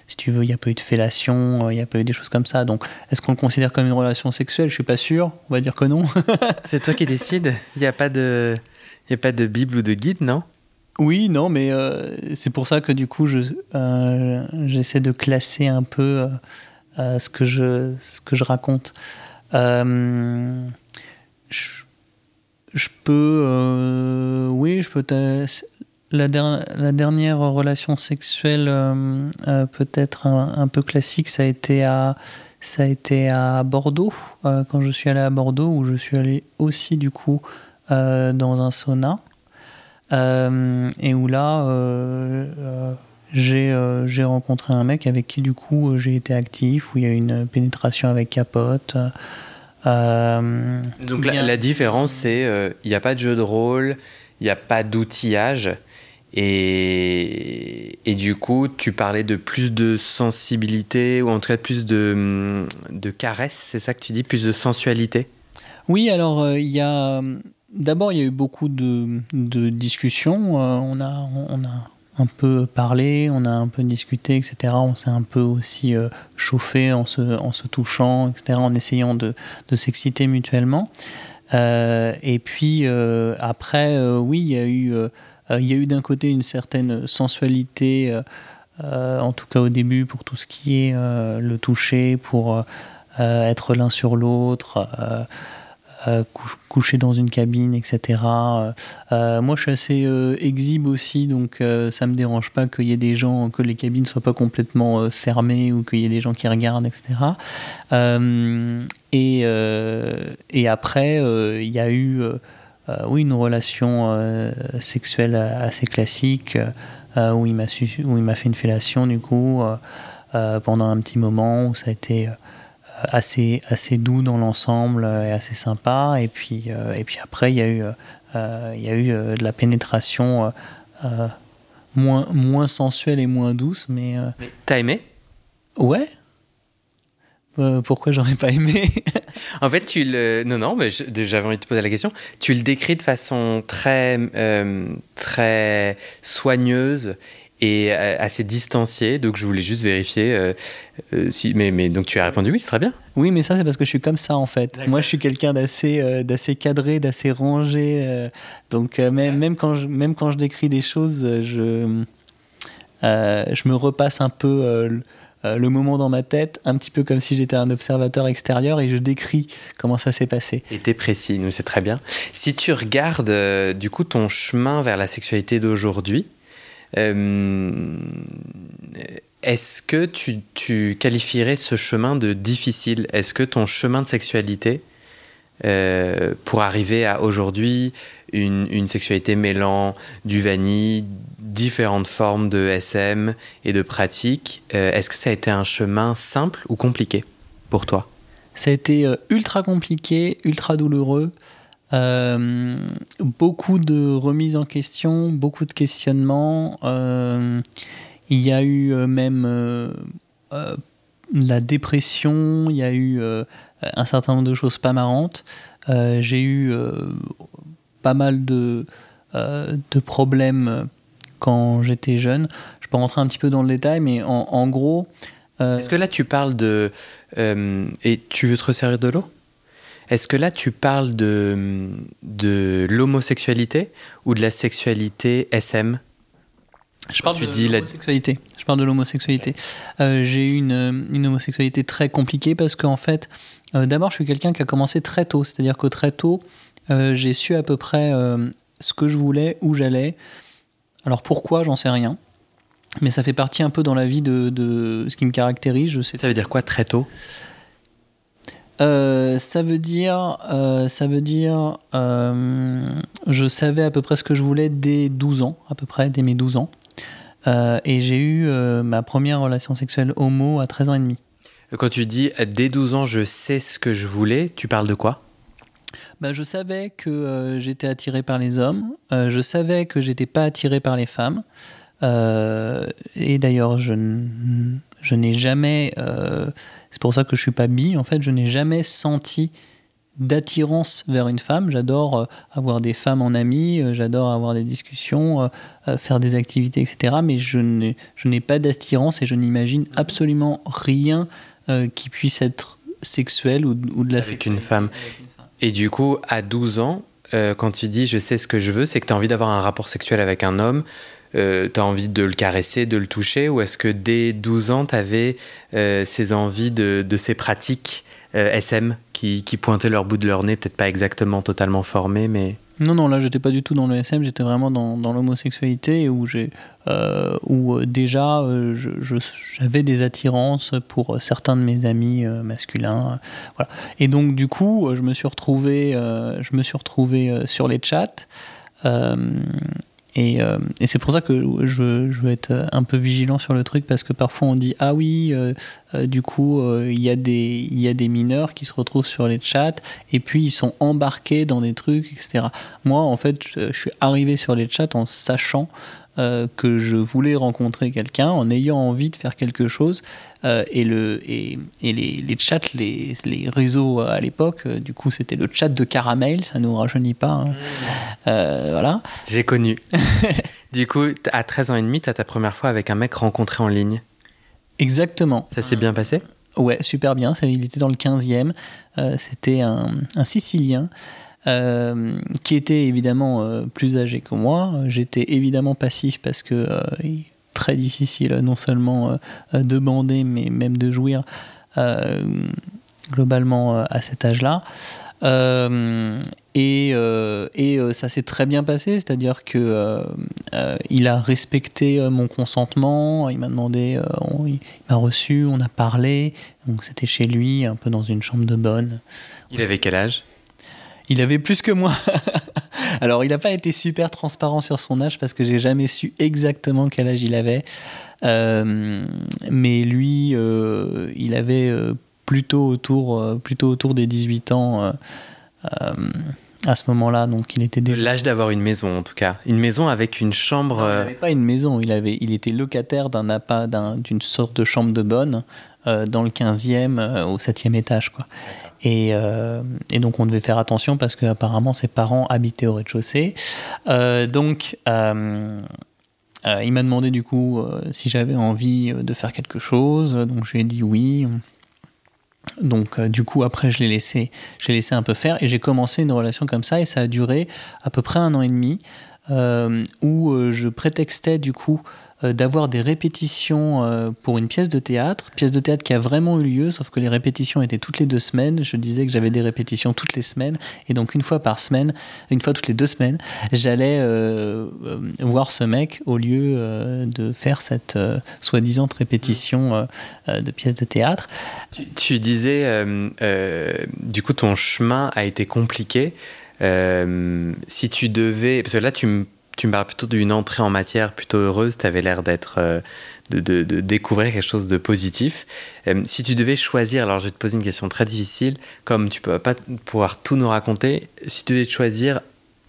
[SPEAKER 2] si tu veux, il n'y a pas eu de fellation, il n'y a pas eu des choses comme ça. Donc, est-ce qu'on le considère comme une relation sexuelle? Je suis pas sûr. On va dire que non.
[SPEAKER 1] c'est toi qui décides. Il n'y a pas de, il a pas de bible ou de guide, non?
[SPEAKER 2] Oui, non, mais euh, c'est pour ça que du coup, je, euh, j'essaie de classer un peu euh, ce, que je, raconte. Je, peux, oui, je peux. La, dernière relation sexuelle, peut-être un, un, peu classique, ça a été à, ça a été à Bordeaux, quand je suis allé à Bordeaux, où je suis allé aussi du coup dans un sauna. Euh, et où là, euh, euh, j'ai rencontré un mec avec qui du coup j'ai été actif, où il y a une pénétration avec capote.
[SPEAKER 1] Donc la, la, différence c'est il n'y a pas de jeu de rôle, il n'y a pas d'outillage. Et, et, du coup, tu parlais de plus de sensibilité, ou en tout cas plus de, de caresse, c'est ça que tu dis, plus de sensualité?
[SPEAKER 2] Oui, alors euh, il y a. D'abord, il y a eu beaucoup de, de discussions. Euh, on, a, on a un peu parlé, on a un peu discuté, etc. On s'est un peu aussi euh, chauffé en se, en se touchant, etc., en essayant de, de s'exciter mutuellement. et puis après, oui, il y a eu euh, il y a eu d'un côté une certaine sensualité, euh, euh, en tout cas au début, pour tout ce qui est le toucher, pour être l'un sur l'autre. Coucher dans une cabine, etc. moi, je suis assez exhibe aussi, donc ça me dérange pas qu'il y ait des gens, que les cabines soient pas complètement fermées ou qu'il y ait des gens qui regardent, etc. et, et après, il y a eu euh, oui, une relation euh, sexuelle assez classique euh, où il m'a fait une fellation du coup pendant un petit moment où ça a été assez assez doux dans l'ensemble et assez sympa et puis et puis après il y a eu il y a eu de la pénétration moins moins sensuelle et moins douce mais, mais
[SPEAKER 1] t'as aimé?
[SPEAKER 2] Ouais euh, pourquoi j'aurais pas aimé?
[SPEAKER 1] En fait, tu le. Non, non, mais j'avais envie de te poser la question. Tu le décris de façon très, euh, très soigneuse et euh, assez distanciée. Donc, je voulais juste vérifier. si... mais, mais donc, tu as répondu oui, c'est très bien.
[SPEAKER 2] Oui, mais ça, c'est parce que je suis comme ça, en fait. Moi, je suis quelqu'un d'assez d'assez cadré, d'assez rangé. donc, même, même, quand je, même quand je décris des choses, je, je me repasse un peu euh, le moment dans ma tête, un petit peu comme si j'étais un observateur extérieur et je décris comment ça s'est passé.
[SPEAKER 1] Et t'es précis, nous c'est très bien. Si tu regardes euh, du coup ton chemin vers la sexualité d'aujourd'hui, euh, est-ce que tu, qualifierais ce chemin de difficile? Est-ce que ton chemin de sexualité, pour arriver à aujourd'hui une, sexualité mêlant du vanille, différentes formes de SM et de pratiques. Euh, est-ce que ça a été un chemin simple ou compliqué pour toi?
[SPEAKER 2] Ça a été euh, ultra compliqué, ultra douloureux. Euh, beaucoup de remises en question, beaucoup de questionnements. il y a eu même la dépression, il y a eu un certain nombre de choses pas marrantes. J'ai eu pas mal de, de problèmes quand j'étais jeune. Je peux rentrer un petit peu dans le détail, mais en, gros.
[SPEAKER 1] Euh, Est-ce que là tu parles de. Euh, et tu veux te resservir de l'eau? Est-ce que là tu parles de, de l'homosexualité ou de la sexualité SM
[SPEAKER 2] je parle, de l'homosexualité. Je parle de l'homosexualité. Euh, j'ai eu une, une, homosexualité très compliquée parce qu'en fait, d'abord, je suis quelqu'un qui a commencé très tôt. C'est-à-dire que très tôt, j'ai su à peu près ce que je voulais, où j'allais. Alors pourquoi, j'en sais rien. Mais ça fait partie un peu dans la vie de, ce qui me caractérise. Je sais.
[SPEAKER 1] Ça veut dire quoi très tôt?
[SPEAKER 2] Euh, ça veut dire, euh, ça veut dire, euh, je savais à peu près ce que je voulais dès 12 ans, à peu près, dès mes 12 ans. et j'ai eu ma première relation sexuelle homo à 13 ans et demi.
[SPEAKER 1] Quand tu dis dès 12 ans, je sais ce que je voulais, tu parles de quoi?
[SPEAKER 2] Bah, je savais que euh, j'étais attiré par les hommes, euh, je savais que j'étais pas attiré par les femmes. Euh, et d'ailleurs, je, je n'ai jamais, c'est pour ça que je suis pas bi, en fait, je n'ai jamais senti d'attirance vers une femme. J'adore avoir des femmes en amis, j'adore avoir des discussions, faire des activités, etc. Mais je n'ai, je n'ai pas d'attirance et je n'imagine absolument rien qui puisse être sexuel ou, ou de la
[SPEAKER 1] Avec une femme. Et du coup, à 12 ans, euh, quand tu dis je sais ce que je veux, c'est que tu as envie d'avoir un rapport sexuel avec un homme, euh, tu envie de le caresser, de le toucher, ou est-ce que dès 12 ans, tu avais euh, ces envies de, de ces pratiques SM qui, qui, pointaient leur bout de leur nez, peut-être pas exactement totalement formées, mais...
[SPEAKER 2] Non, non, là, j'étais pas du tout dans le SM, j'étais vraiment dans, dans l'homosexualité où, j'ai, euh, où euh, déjà euh, j'avais des attirances pour certains de mes amis masculins. voilà. Et donc, du coup, je me suis retrouvé, je me suis retrouvé sur les chats. Et, euh, et c'est pour ça que je, veux être un peu vigilant sur le truc parce que parfois on dit ah oui euh, euh, du coup il y a des y a des mineurs qui se retrouvent sur les chats et puis ils sont embarqués dans des trucs etc moi en fait je suis arrivé sur les chats en sachant euh, que je voulais rencontrer quelqu'un en ayant envie de faire quelque chose. Euh, et le, et, et les, les, chats, les, les réseaux à l'époque, euh, du coup, c'était le chat de caramel, ça nous rajeunit pas. Hein. Mmh. voilà.
[SPEAKER 1] J'ai connu. du coup, à 13 ans et demi, tu as ta première fois avec un mec rencontré en ligne.
[SPEAKER 2] Exactement.
[SPEAKER 1] Ça s'est bien passé?
[SPEAKER 2] Ouais, super bien. Il était dans le 15e. c'était un, un Sicilien. Euh, qui était évidemment euh, plus âgé que moi. J'étais évidemment passif parce que euh, très difficile non seulement de bander mais même de jouir globalement à cet âge-là. et, ça s'est très bien passé, c'est-à-dire que il a respecté mon consentement, il m'a demandé, il m'a reçu, on a parlé, donc c'était chez lui, un peu dans une chambre de bonne.
[SPEAKER 1] Il avait quel âge?
[SPEAKER 2] Il avait plus que moi. Alors, il n'a pas été super transparent sur son âge parce que j'ai jamais su exactement quel âge il avait. Euh, mais lui, euh, il avait euh, plutôt, autour, plutôt autour des 18 ans à ce moment-là. Donc, il était déjà...
[SPEAKER 1] L'âge d'avoir une maison, en tout cas. Une maison avec une chambre. Non,
[SPEAKER 2] il n'avait pas une maison. Il, avait, il était locataire d'un d'une sorte de chambre de bonne dans le 15e, au 7e étage. Quoi. Et, euh, et, donc on devait faire attention parce qu'apparemment ses parents habitaient au rez-de-chaussée. Euh, donc euh, euh il m'a demandé du coup euh, si j'avais envie de faire quelque chose. Donc j'ai dit oui. Donc du coup après je l'ai laissé, j'ai laissé un peu faire et j'ai commencé une relation comme ça et ça a duré à peu près un an et demi où je prétextais du coup euh, d'avoir des répétitions euh, pour une pièce de théâtre, pièce de théâtre qui a vraiment eu lieu, sauf que les répétitions étaient toutes les deux semaines. Je disais que j'avais des répétitions toutes les semaines, et donc une fois par semaine, une fois toutes les deux semaines, j'allais euh, voir ce mec au lieu de faire cette soi-disant répétition de pièce de théâtre.
[SPEAKER 1] Tu disais, du coup, ton chemin a été compliqué. Si tu devais, parce que là, tu me parles plutôt d'une entrée en matière plutôt heureuse, tu avais l'air d'être... Euh, de, de, découvrir quelque chose de positif. Euh, si tu devais choisir, alors je vais te poser une question très difficile, comme tu peux pas pouvoir tout nous raconter, si tu devais choisir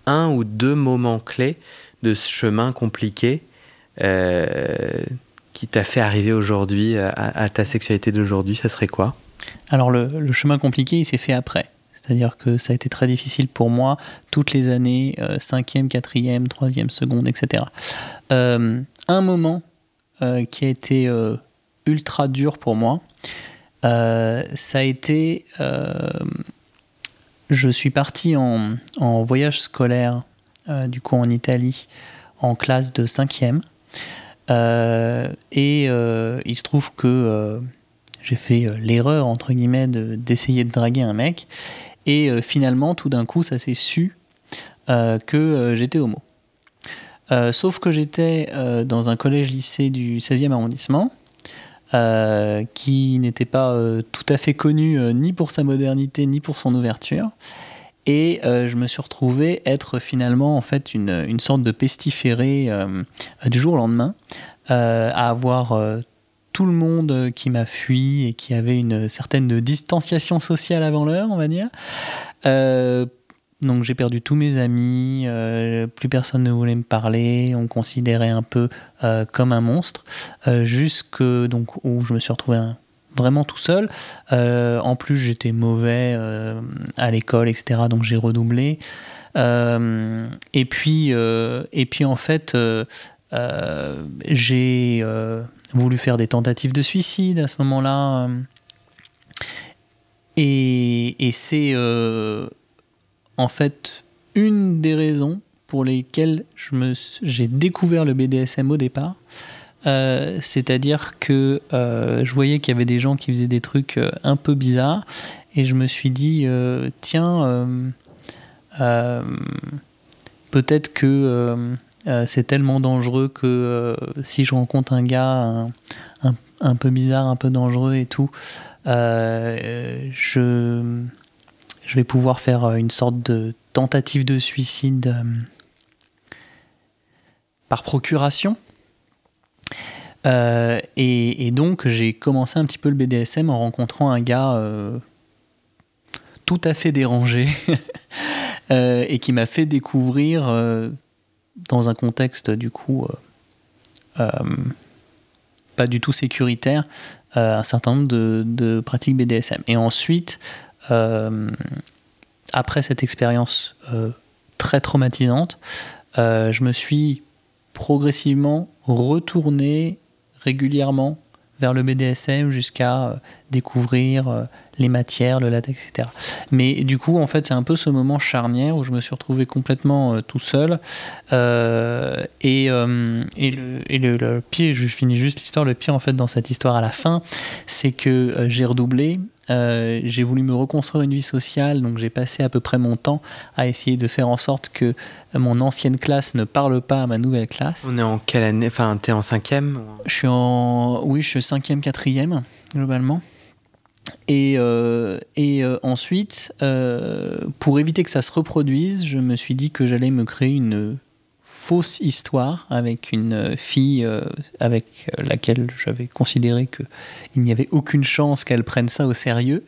[SPEAKER 1] un ou deux moments clés de ce chemin compliqué euh, qui t'a fait arriver aujourd'hui à, ta sexualité d'aujourd'hui, ça serait quoi?
[SPEAKER 2] Alors le chemin compliqué, il s'est fait après. C'est-à-dire que ça a été très difficile pour moi toutes les années, 5e, 4e, 3e, seconde, etc. Euh, un moment euh, qui a été euh, ultra dur pour moi, ça a été... Je suis parti en, voyage scolaire, du coup en Italie, en classe de 5e. et il se trouve que j'ai fait l'erreur, entre guillemets, d'essayer de, de draguer un mec. Et euh, finalement, tout d'un coup, ça s'est su euh, que euh, j'étais homo. sauf que j'étais dans un collège-lycée du 16e arrondissement. Qui n'était pas tout à fait connu ni pour sa modernité ni pour son ouverture. Et je me suis retrouvé être finalement en fait une, une sorte de pestiféré du jour au lendemain, à avoir tout le monde qui m'a fui et qui avait une certaine distanciation sociale avant l'heure, on va dire. Euh, donc j'ai perdu tous mes amis, euh, plus personne ne voulait me parler, on me considérait un peu euh, comme un monstre, euh, jusque donc où je me suis retrouvé vraiment tout seul. Euh, en plus j'étais mauvais euh, à l'école, etc. Donc j'ai redoublé. et puis et puis en fait j'ai voulu faire des tentatives de suicide à ce moment-là. Et, et c'est euh, en fait une des raisons pour lesquelles j'ai découvert le BDSM au départ. Euh, C'est-à-dire que euh, je voyais qu'il y avait des gens qui faisaient des trucs euh, un peu bizarres et je me suis dit, euh, tiens, peut-être que euh, c'est tellement dangereux que euh, si je rencontre un gars un, un, peu bizarre, un peu dangereux et tout, euh, je, je vais pouvoir faire une sorte de tentative de suicide par procuration. Et, donc j'ai commencé un petit peu le BDSM en rencontrant un gars tout à fait dérangé et qui m'a fait découvrir dans un contexte du coup pas du tout sécuritaire un certain nombre de, pratiques BDSM. Et ensuite, après cette expérience euh, très traumatisante, euh, je me suis progressivement retourné régulièrement vers le BDSM jusqu'à euh, découvrir les matières, le latex, etc. Mais du coup, en fait, c'est un peu ce moment charnière où je me suis retrouvé complètement tout seul. et, et, le, et le, pire, je finis juste l'histoire, le pire en fait dans cette histoire à la fin, c'est que j'ai redoublé euh, j'ai voulu me reconstruire une vie sociale, donc j'ai passé à peu près mon temps à essayer de faire en sorte que mon ancienne classe ne parle pas à ma nouvelle classe.
[SPEAKER 1] On est en quelle année? Enfin, t'es en cinquième
[SPEAKER 2] Je suis en, oui, je suis cinquième, quatrième globalement. Et, euh, et euh, ensuite, pour éviter que ça se reproduise, je me suis dit que j'allais me créer une fausse histoire avec une fille euh, avec laquelle j'avais considéré qu'il n'y avait aucune chance qu'elle prenne ça au sérieux.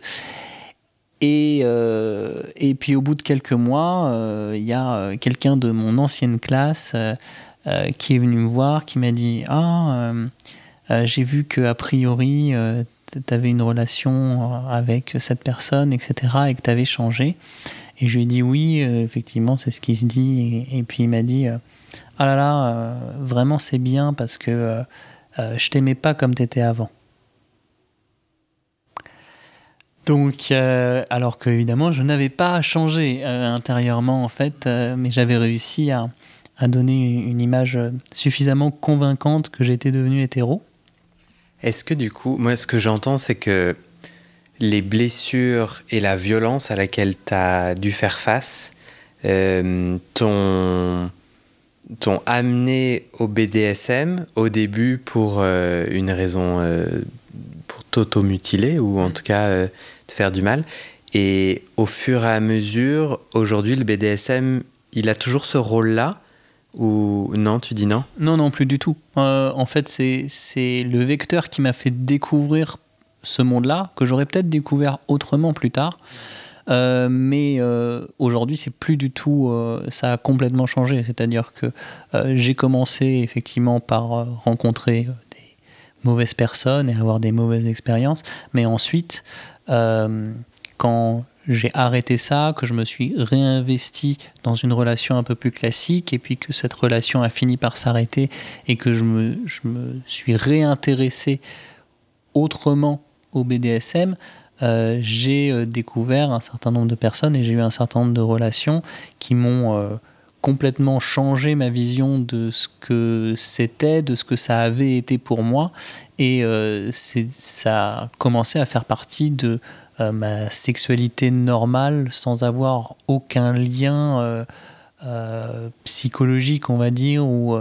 [SPEAKER 2] Et, euh, et puis au bout de quelques mois, euh, il y a quelqu'un de mon ancienne classe qui est venu me voir, qui m'a dit Ah, j'ai vu que a priori, tu avais une relation avec cette personne, etc., et que tu avais changé. Et je lui ai dit Oui, effectivement, c'est ce qui se dit. Et puis il m'a dit ah là là, euh, vraiment c'est bien parce que euh, euh, je t'aimais pas comme t'étais avant. Donc, alors que évidemment, je n'avais pas changé intérieurement en fait, mais j'avais réussi à, à, donner une image suffisamment convaincante que j'étais devenu hétéro.
[SPEAKER 1] Est-ce que du coup, moi, ce que j'entends, c'est que les blessures et la violence à laquelle tu as dû faire face t'ont t'ont amené au BDSM au début pour euh, une raison euh, pour t'automutiler ou en tout cas euh, te faire du mal. Et au fur et à mesure, aujourd'hui, le BDSM, il a toujours ce rôle-là ou non, tu dis non?
[SPEAKER 2] Non, non, plus du tout. en fait, c'est le vecteur qui m'a fait découvrir ce monde-là, que j'aurais peut-être découvert autrement plus tard. Euh, mais euh, aujourd'hui, c'est plus du tout. Euh, ça a complètement changé. C'est-à-dire que j'ai commencé effectivement par rencontrer des mauvaises personnes et avoir des mauvaises expériences. Mais ensuite, quand j'ai arrêté ça, que je me suis réinvesti dans une relation un peu plus classique, et puis que cette relation a fini par s'arrêter, et que je me, je me suis réintéressé autrement au BDSM, euh, j'ai euh, découvert un certain nombre de personnes et j'ai eu un certain nombre de relations qui m'ont euh, complètement changé ma vision de ce que c'était, de ce que ça avait été pour moi. Et ça a commencé à faire partie de ma sexualité normale sans avoir aucun lien psychologique, on va dire, ou,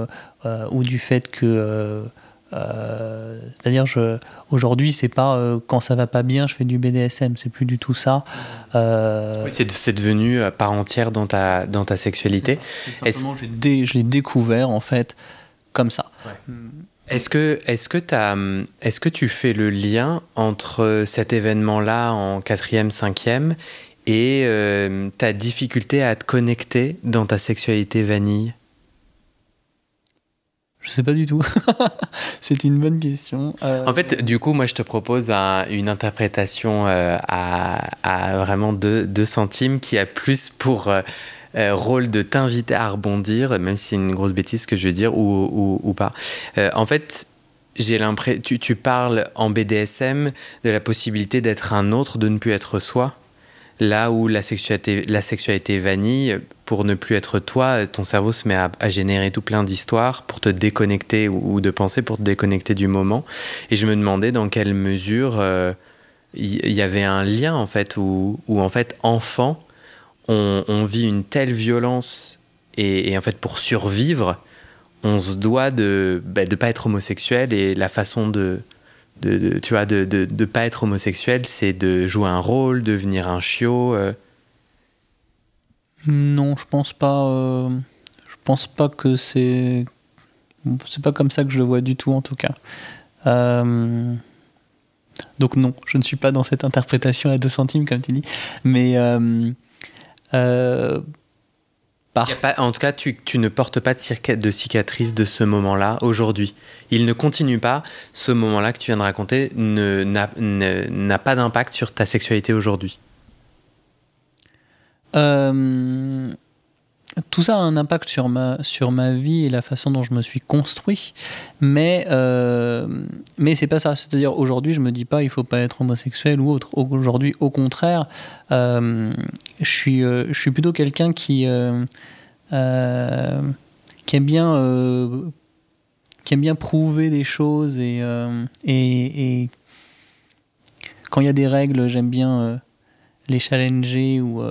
[SPEAKER 2] ou du fait que euh, c'est-à-dire, je, aujourd'hui, c'est pas euh, quand ça va pas bien, je fais du BDSM, c'est plus du tout ça.
[SPEAKER 1] Euh, oui, c'est, devenu à part entière dans ta, dans ta sexualité.
[SPEAKER 2] Simplement, je l'ai découvert en fait comme ça.
[SPEAKER 1] Est-ce que, est-ce, que est-ce que tu fais le lien entre cet événement-là en quatrième, cinquième et ta difficulté à te connecter dans ta sexualité vanille?
[SPEAKER 2] Je sais pas du tout. c'est une bonne question.
[SPEAKER 1] Euh, en fait, du coup, moi, je te propose une interprétation euh, à, vraiment 2 centimes qui a plus pour euh, rôle de t'inviter à rebondir, même si c'est une grosse bêtise que je vais dire, ou, ou, pas. en fait, j'ai l'impression, tu, tu parles en BDSM de la possibilité d'être un autre, de ne plus être soi. Là où la sexualité, la sexualité vanille, pour ne plus être toi, ton cerveau se met à, générer tout plein d'histoires pour te déconnecter ou, de penser pour te déconnecter du moment. Et je me demandais dans quelle mesure euh, il y, avait un lien en fait où, en fait enfant on, vit une telle violence et, en fait pour survivre on se doit de ne bah, pas être homosexuel et la façon de de, tu vois, de, de, de, pas être homosexuel, c'est de jouer un rôle, devenir un chiot euh.
[SPEAKER 2] Non, je pense pas. Euh, je pense pas que c'est C'est pas comme ça que je le vois du tout en tout cas. Euh, donc non, je ne suis pas dans cette interprétation à 2 centimes comme tu dis. Mais euh, euh,
[SPEAKER 1] en tout cas, tu, ne portes pas de, de cicatrice de ce moment-là aujourd'hui. Il ne continue pas. Ce moment-là que tu viens de raconter n'a pas d'impact sur ta sexualité aujourd'hui.
[SPEAKER 2] Euh, tout ça a un impact sur ma, sur ma vie et la façon dont je me suis construit, mais, euh, mais c'est pas ça. C'est-à-dire, aujourd'hui, je me dis pas il faut pas être homosexuel ou autre. Aujourd'hui, au contraire, euh, je, suis, euh, je suis plutôt quelqu'un qui, qui, aime bien, qui aime bien prouver des choses et, et, et quand il y a des règles, j'aime bien les challenger ou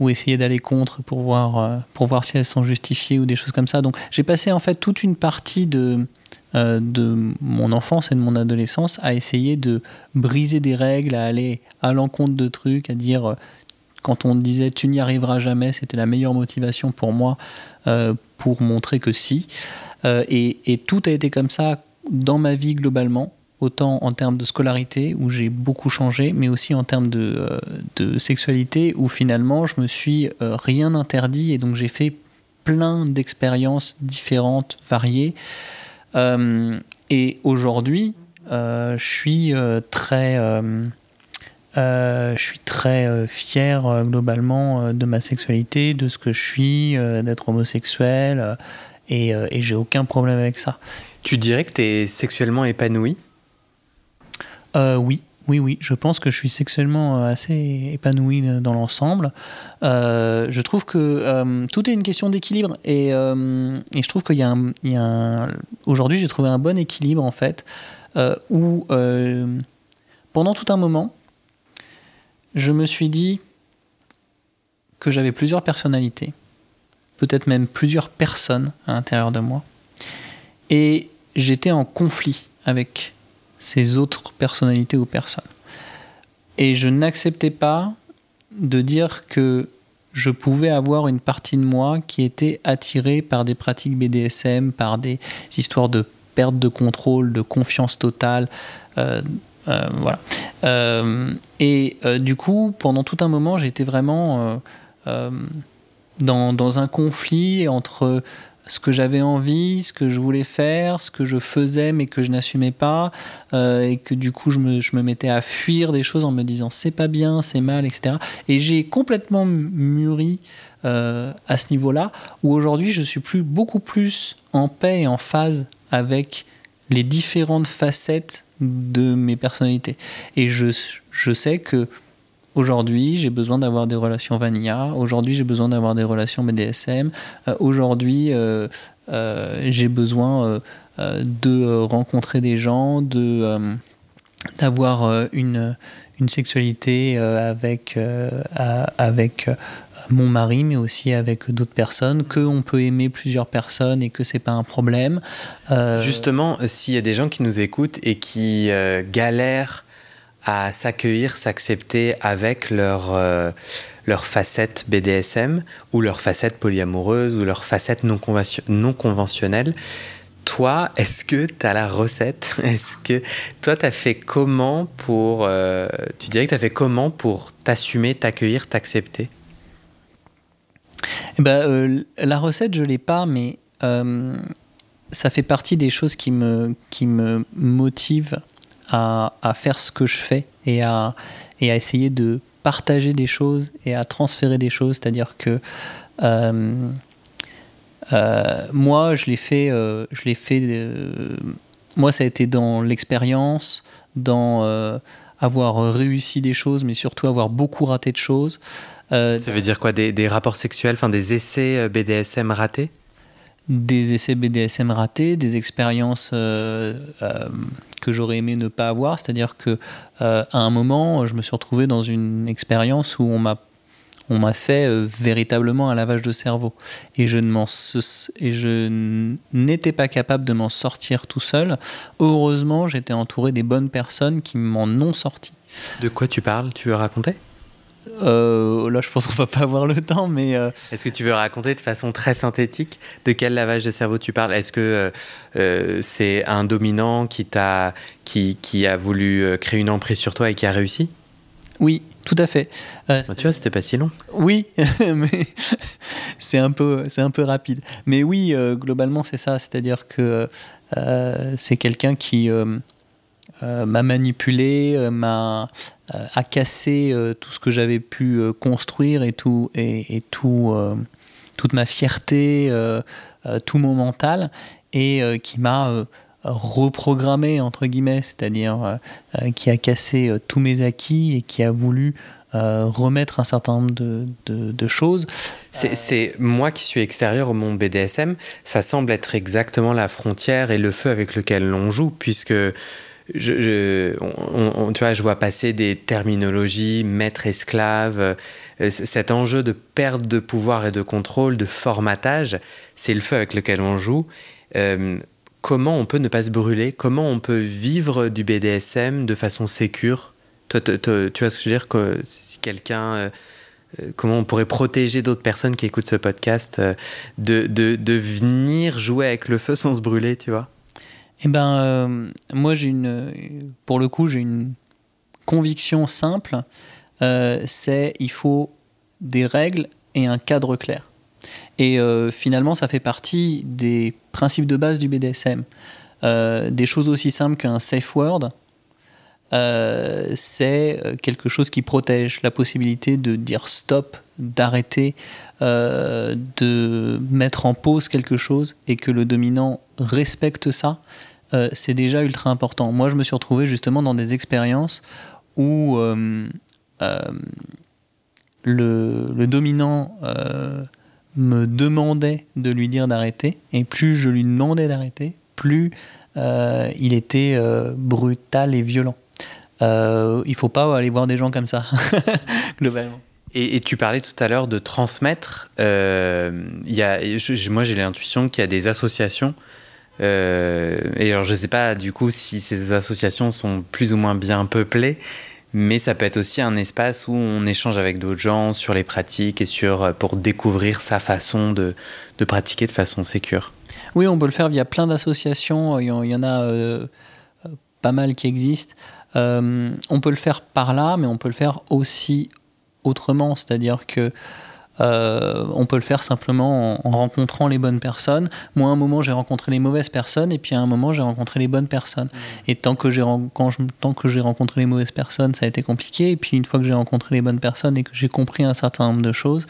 [SPEAKER 2] ou essayer d'aller contre pour voir, euh, pour voir si elles sont justifiées ou des choses comme ça. Donc j'ai passé en fait toute une partie de, euh, de mon enfance et de mon adolescence à essayer de briser des règles, à aller à l'encontre de trucs, à dire euh, quand on disait tu n'y arriveras jamais, c'était la meilleure motivation pour moi pour montrer que si. Et, et, tout a été comme ça dans ma vie globalement autant en termes de scolarité, où j'ai beaucoup changé, mais aussi en termes de, euh, sexualité, où finalement je me suis euh, rien interdit, et donc j'ai fait plein d'expériences différentes, variées. Euh, et aujourd'hui, je suis très... je suis très fier globalement de ma sexualité, de ce que je suis, d'être homosexuel, et, et j'ai aucun problème avec ça.
[SPEAKER 1] Tu dirais que tu es sexuellement épanoui?
[SPEAKER 2] Euh, oui, oui, oui, je pense que je suis sexuellement euh, assez épanoui dans l'ensemble. Euh, je trouve que tout est une question d'équilibre. Et, je trouve qu'il y a un, aujourd'hui j'ai trouvé un bon équilibre en fait où pendant tout un moment je me suis dit que j'avais plusieurs personnalités, peut-être même plusieurs personnes à l'intérieur de moi. Et j'étais en conflit avec ces autres personnalités ou personnes. Et je n'acceptais pas de dire que je pouvais avoir une partie de moi qui était attirée par des pratiques BDSM, par des histoires de perte de contrôle, de confiance totale. Euh, euh, voilà. Euh, et du coup, pendant tout un moment, j'étais vraiment dans, dans, un conflit entre ce que j'avais envie, ce que je voulais faire, ce que je faisais mais que je n'assumais pas, euh, et que du coup je me, je me, mettais à fuir des choses en me disant c'est pas bien, c'est mal, etc. Et j'ai complètement mûri euh, à ce niveau-là, où aujourd'hui je suis plus, beaucoup plus en paix et en phase avec les différentes facettes de mes personnalités. Et je, je sais que Aujourd'hui, j'ai besoin d'avoir des relations vanilla. Aujourd'hui, j'ai besoin d'avoir des relations BDSM. Euh, aujourd'hui, euh, euh, j'ai besoin de rencontrer des gens, de d'avoir une, une sexualité avec, avec mon mari, mais aussi avec d'autres personnes, qu'on peut aimer plusieurs personnes et que c'est pas un problème.
[SPEAKER 1] Justement, s'il y a des gens qui nous écoutent et qui galèrent à s'accueillir, s'accepter avec leur, euh, leur facette BDSM ou leur facette polyamoureuse ou leur facette non, conventionnelle. Toi, est-ce que tu as la recette? Est-ce que toi, tu as fait comment pour. Euh, tu dirais que tu as fait comment pour t'assumer, t'accueillir, t'accepter?
[SPEAKER 2] Eh ben, euh, La recette, je ne l'ai pas, mais ça fait partie des choses qui me, qui me motivent à, faire ce que je fais et à, et à essayer de partager des choses et à transférer des choses. C'est-à-dire que euh, euh, moi, je l'ai fait, euh, je l'ai fait. moi, ça a été dans l'expérience, dans avoir réussi des choses, mais surtout avoir beaucoup raté de choses.
[SPEAKER 1] ça veut dire quoi? Des, des rapports sexuels, enfin des essais BDSM ratés?
[SPEAKER 2] Des essais BDSM ratés, des expériences euh, euh, que j'aurais aimé ne pas avoir. C'est-à-dire que euh, à un moment, je me suis retrouvé dans une expérience où on m'a on m'a fait véritablement un lavage de cerveau et je ne m'en et je n'étais pas capable de m'en sortir tout seul. Heureusement, j'étais entouré des bonnes personnes qui m'en ont sorti.
[SPEAKER 1] De quoi tu parles? Tu veux raconter?
[SPEAKER 2] Euh, là, je pense qu'on va pas avoir le temps, mais. Euh,
[SPEAKER 1] Est-ce que tu veux raconter de façon très synthétique de quel lavage de cerveau tu parles? Est-ce que euh, c'est un dominant qui, t'a, qui, qui, a voulu créer une emprise sur toi et qui a réussi?
[SPEAKER 2] Oui, tout à fait.
[SPEAKER 1] Bah, tu vois, c'était pas si long.
[SPEAKER 2] Oui, mais c'est un peu, c'est un peu rapide. Mais oui, globalement, c'est ça. C'est-à-dire que c'est quelqu'un qui m'a manipulé, m'a euh, a cassé tout ce que j'avais pu construire et tout et, tout toute ma fierté, tout mon mental et qui m'a reprogrammé entre guillemets, c'est-à-dire qui a cassé tous mes acquis et qui a voulu remettre un certain nombre de, de, choses.
[SPEAKER 1] C'est moi qui suis extérieur au monde BDSM, ça semble être exactement la frontière et le feu avec lequel l'on joue, puisque je, tu vois, je vois passer des terminologies maître-esclave. Euh, cet enjeu de perte de pouvoir et de contrôle, de formatage, c'est le feu avec lequel on joue. Euh, comment on peut ne pas se brûler? Comment on peut vivre du BDSM de façon sécure? Toi, tu vois ce que je veux dire? Que Si quelqu'un. Euh, comment on pourrait protéger d'autres personnes qui écoutent ce podcast de, de, de venir jouer avec le feu sans se brûler, tu vois?
[SPEAKER 2] Eh ben, euh, moi, j'ai une, pour le coup, j'ai une conviction simple. Euh, c'est il faut des règles et un cadre clair. Et euh, finalement, ça fait partie des principes de base du BDSM. des choses aussi simples qu'un safe word, c'est quelque chose qui protège la possibilité de dire stop, d'arrêter, de mettre en pause quelque chose et que le dominant respecte ça. Euh, c'est déjà ultra important. Moi, je me suis retrouvé justement dans des expériences où euh, euh, le, dominant me demandait de lui dire d'arrêter, et plus je lui demandais d'arrêter, plus il était brutal et violent. il ne faut pas aller voir des gens comme ça, globalement.
[SPEAKER 1] Et, tu parlais tout à l'heure de transmettre. y a, moi, j'ai l'intuition qu'il y a des associations euh, et alors, je ne sais pas du coup si ces associations sont plus ou moins bien peuplées, mais ça peut être aussi un espace où on échange avec d'autres gens sur les pratiques et sur, euh, pour découvrir sa façon de, pratiquer de façon sécure.
[SPEAKER 2] Oui, on peut le faire via plein d'associations. Il y en a euh, pas mal qui existent. on peut le faire par là, mais on peut le faire aussi autrement. C'est-à-dire que euh, on peut le faire simplement en, rencontrant les bonnes personnes. Moi, à un moment, j'ai rencontré les mauvaises personnes, et puis à un moment, j'ai rencontré les bonnes personnes. Et tant que j'ai rencontré les mauvaises personnes, ça a été compliqué. Et puis une fois que j'ai rencontré les bonnes personnes et que j'ai compris un certain nombre de choses,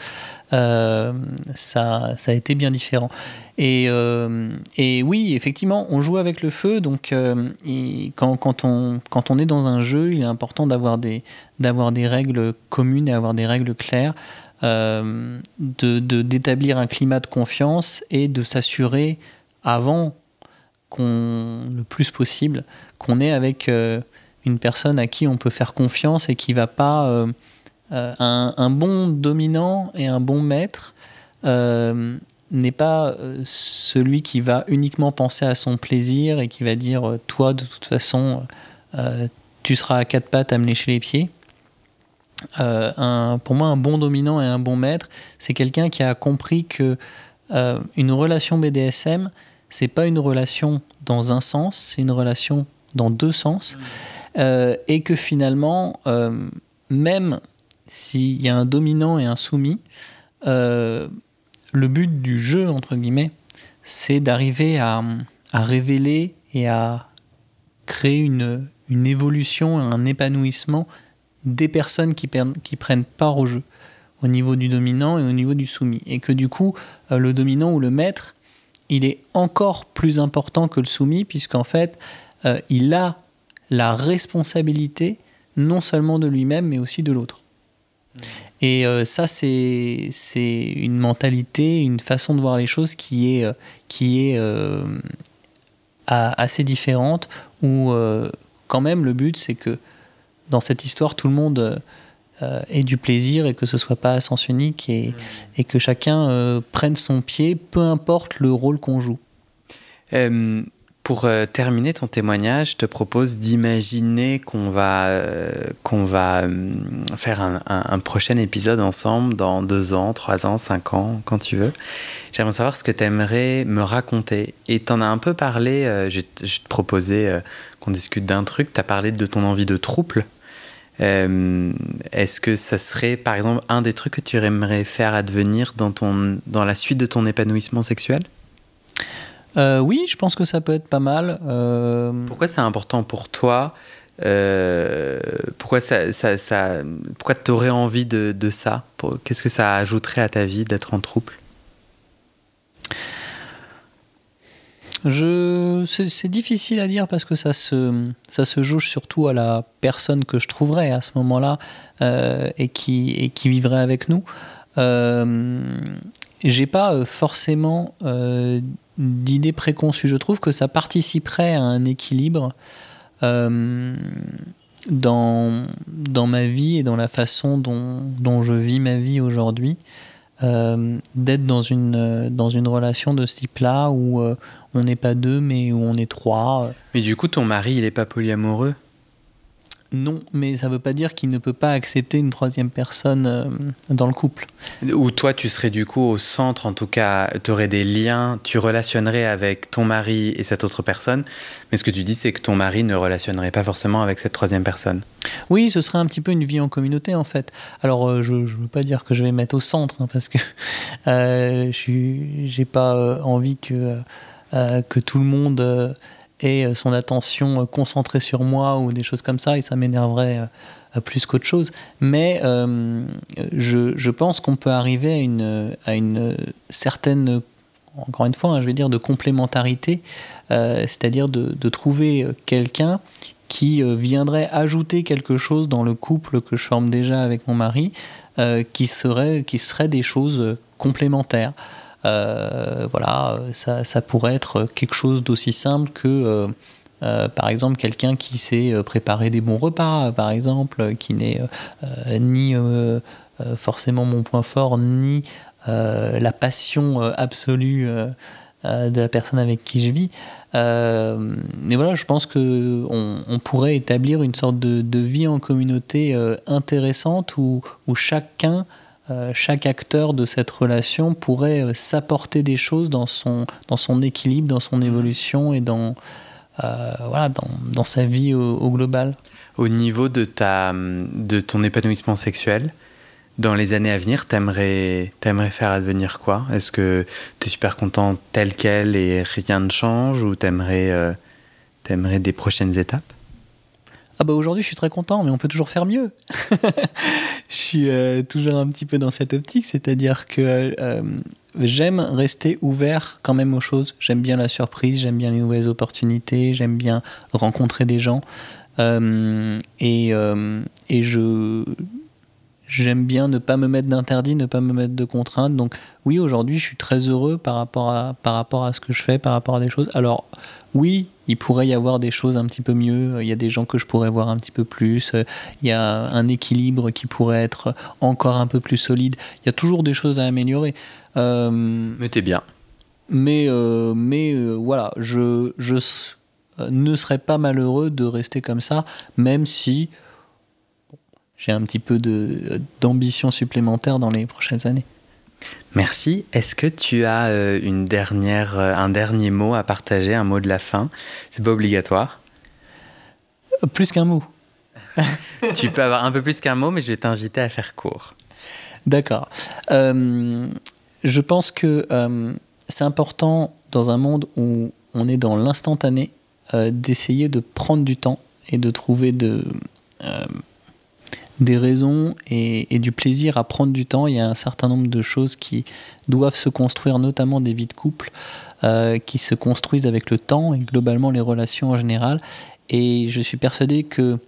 [SPEAKER 2] euh, ça, ça a été bien différent. Et, euh, et, oui, effectivement, on joue avec le feu. Donc, quand, quand, on, quand on est dans un jeu, il est important d'avoir des, d'avoir des règles communes et avoir des règles claires. Euh, d'établir un climat de confiance et de s'assurer avant le plus possible qu'on est avec euh, une personne à qui on peut faire confiance et qui va pas euh, un, bon dominant et un bon maître n'est pas celui qui va uniquement penser à son plaisir et qui va dire toi de toute façon tu seras à quatre pattes à me lécher les pieds euh, un, pour moi, un bon dominant et un bon maître, c'est quelqu'un qui a compris que euh, une relation BDSM, c'est pas une relation dans un sens, c'est une relation dans deux sens, mmh. euh, et que finalement, même s'il y a un dominant et un soumis, le but du jeu entre guillemets, c'est d'arriver à, à, révéler et à créer une, une évolution, un épanouissement des personnes qui, qui prennent part au jeu, au niveau du dominant et au niveau du soumis. Et que du coup, euh, le dominant ou le maître, il est encore plus important que le soumis, puisqu'en fait, euh, il a la responsabilité non seulement de lui-même, mais aussi de l'autre. Mmh. Et euh, ça, c'est une mentalité, une façon de voir les choses qui est, qui est assez différente, où quand même le but, c'est que dans cette histoire, tout le monde euh, ait du plaisir et que ce soit pas à sens unique et, et que chacun euh, prenne son pied, peu importe le rôle qu'on joue.
[SPEAKER 1] Euh, Pour euh, terminer ton témoignage, je te propose d'imaginer qu'on va, euh, qu'on va euh, faire un, un- un prochain épisode ensemble dans deux ans, trois ans, cinq ans, quand tu veux. J'aimerais savoir ce que tu aimerais me raconter. Et tu en as un peu parlé, euh, je, te- je te proposais euh, qu'on discute d'un truc, tu as parlé de ton envie de trouble. Euh, Est-ce que ça serait, par exemple, un des trucs que tu aimerais faire advenir dans, ton, dans la suite de ton épanouissement sexuel?
[SPEAKER 2] Euh, oui, je pense que ça peut être pas mal. Euh,
[SPEAKER 1] Pourquoi c'est important pour toi Pourquoi ça, ça, ça, pourquoi t'aurais envie de, de ça? Qu'est-ce que ça ajouterait à ta vie d'être en trouble?
[SPEAKER 2] Je, c'est, difficile à dire parce que ça se, ça se jauge surtout à la personne que je trouverais à ce moment-là euh, et, qui, et qui vivrait avec nous. Euh, j'ai pas euh, forcément euh, d'idée préconçue. Je trouve que ça participerait à un équilibre dans, dans ma vie et dans la façon dont, dont je vis ma vie aujourd'hui. Euh, d'être dans une, euh, dans une relation de ce type-là où euh, on n'est pas deux mais où on est trois.
[SPEAKER 1] Mais du coup, ton mari, il est pas polyamoureux?
[SPEAKER 2] Non, mais ça veut pas dire qu'il ne peut pas accepter une troisième personne euh, dans le couple.
[SPEAKER 1] Ou toi, tu serais du coup au centre, en tout cas, tu aurais des liens, tu relationnerais avec ton mari et cette autre personne. Mais ce que tu dis, c'est que ton mari ne relationnerait pas forcément avec cette troisième personne.
[SPEAKER 2] Oui, ce serait un petit peu une vie en communauté en fait. Alors euh, je ne veux pas dire que je vais mettre au centre hein, parce que euh, je n'ai pas envie que, que tout le monde euh, ait son attention euh, concentrée sur moi ou des choses comme ça et ça m'énerverait euh, plus qu'autre chose. Mais euh, je, je pense qu'on peut arriver à une, à une certaine, encore une fois, hein, je vais dire, de complémentarité, euh, c'est-à-dire de, de trouver quelqu'un qui euh, viendrait ajouter quelque chose dans le couple que je forme déjà avec mon mari, euh, qui, serait, qui serait des choses euh, complémentaires. Euh, voilà, ça, ça pourrait être quelque chose d'aussi simple que, euh, euh, par exemple, quelqu'un qui sait préparer des bons repas, par exemple, qui n'est ni forcément mon point fort, ni la passion absolue de la personne avec qui je vis. Mais voilà, je pense que on, pourrait établir une sorte de, de vie en communauté intéressante où, où chacun, chaque acteur de cette relation pourrait euh, s'apporter des choses dans son, dans son équilibre, dans son évolution et dans, euh, voilà, dans, dans sa vie au, au global.
[SPEAKER 1] Au niveau de, ta, de ton épanouissement sexuel, dans les années à venir, t'aimerais aimerais faire advenir quoi? Est-ce que tu es super content tel quel et rien ne change ou t'aimerais euh, aimerais des prochaines étapes?
[SPEAKER 2] Ah bah aujourd'hui je suis très content, mais on peut toujours faire mieux. je suis euh, toujours un petit peu dans cette optique, c'est-à-dire que euh, j'aime rester ouvert quand même aux choses. J'aime bien la surprise, j'aime bien les nouvelles opportunités, j'aime bien rencontrer des gens. Euh, et, et je j'aime bien ne pas me mettre d'interdits, ne pas me mettre de contraintes. Donc oui, aujourd'hui, je suis très heureux par rapport, à, par rapport à ce que je fais, par rapport à des choses. Alors oui, il pourrait y avoir des choses un petit peu mieux. Il y a des gens que je pourrais voir un petit peu plus. Il y a un équilibre qui pourrait être encore un peu plus solide. Il y a toujours des choses à améliorer. Euh,
[SPEAKER 1] mais t'es bien.
[SPEAKER 2] Mais, euh, mais euh, voilà, je, je ne serais pas malheureux de rester comme ça, même si j'ai un petit peu d'ambition supplémentaire dans les prochaines années.
[SPEAKER 1] Merci. Est-ce que tu as euh, une dernière, euh, un dernier mot à partager, un mot de la fin? C'est pas obligatoire.
[SPEAKER 2] Plus qu'un mot.
[SPEAKER 1] tu peux avoir un peu plus qu'un mot, mais je vais t'inviter à faire court.
[SPEAKER 2] D'accord. Euh, je pense que euh, c'est important dans un monde où on est dans l'instantané euh, d'essayer de prendre du temps et de trouver de, des raisons et, du plaisir à prendre du temps. Il y a un certain nombre de choses qui doivent se construire, notamment des vies de couple, euh, qui se construisent avec le temps et globalement les relations en général. Et je suis persuadé que,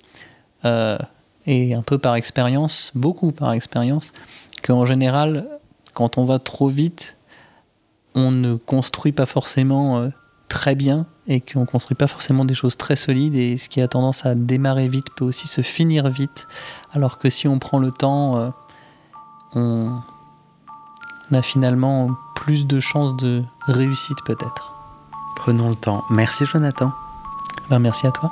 [SPEAKER 2] euh, et un peu par expérience, beaucoup par expérience, qu'en général, quand on va trop vite, on ne construit pas forcément euh, très bien et qu'on ne construit pas forcément des choses très solides et ce qui a tendance à démarrer vite peut aussi se finir vite alors que si on prend le temps euh, on, on a finalement plus de chances de réussite peut-être.
[SPEAKER 1] Prenons le temps. Merci Jonathan.
[SPEAKER 2] Ben, merci à toi.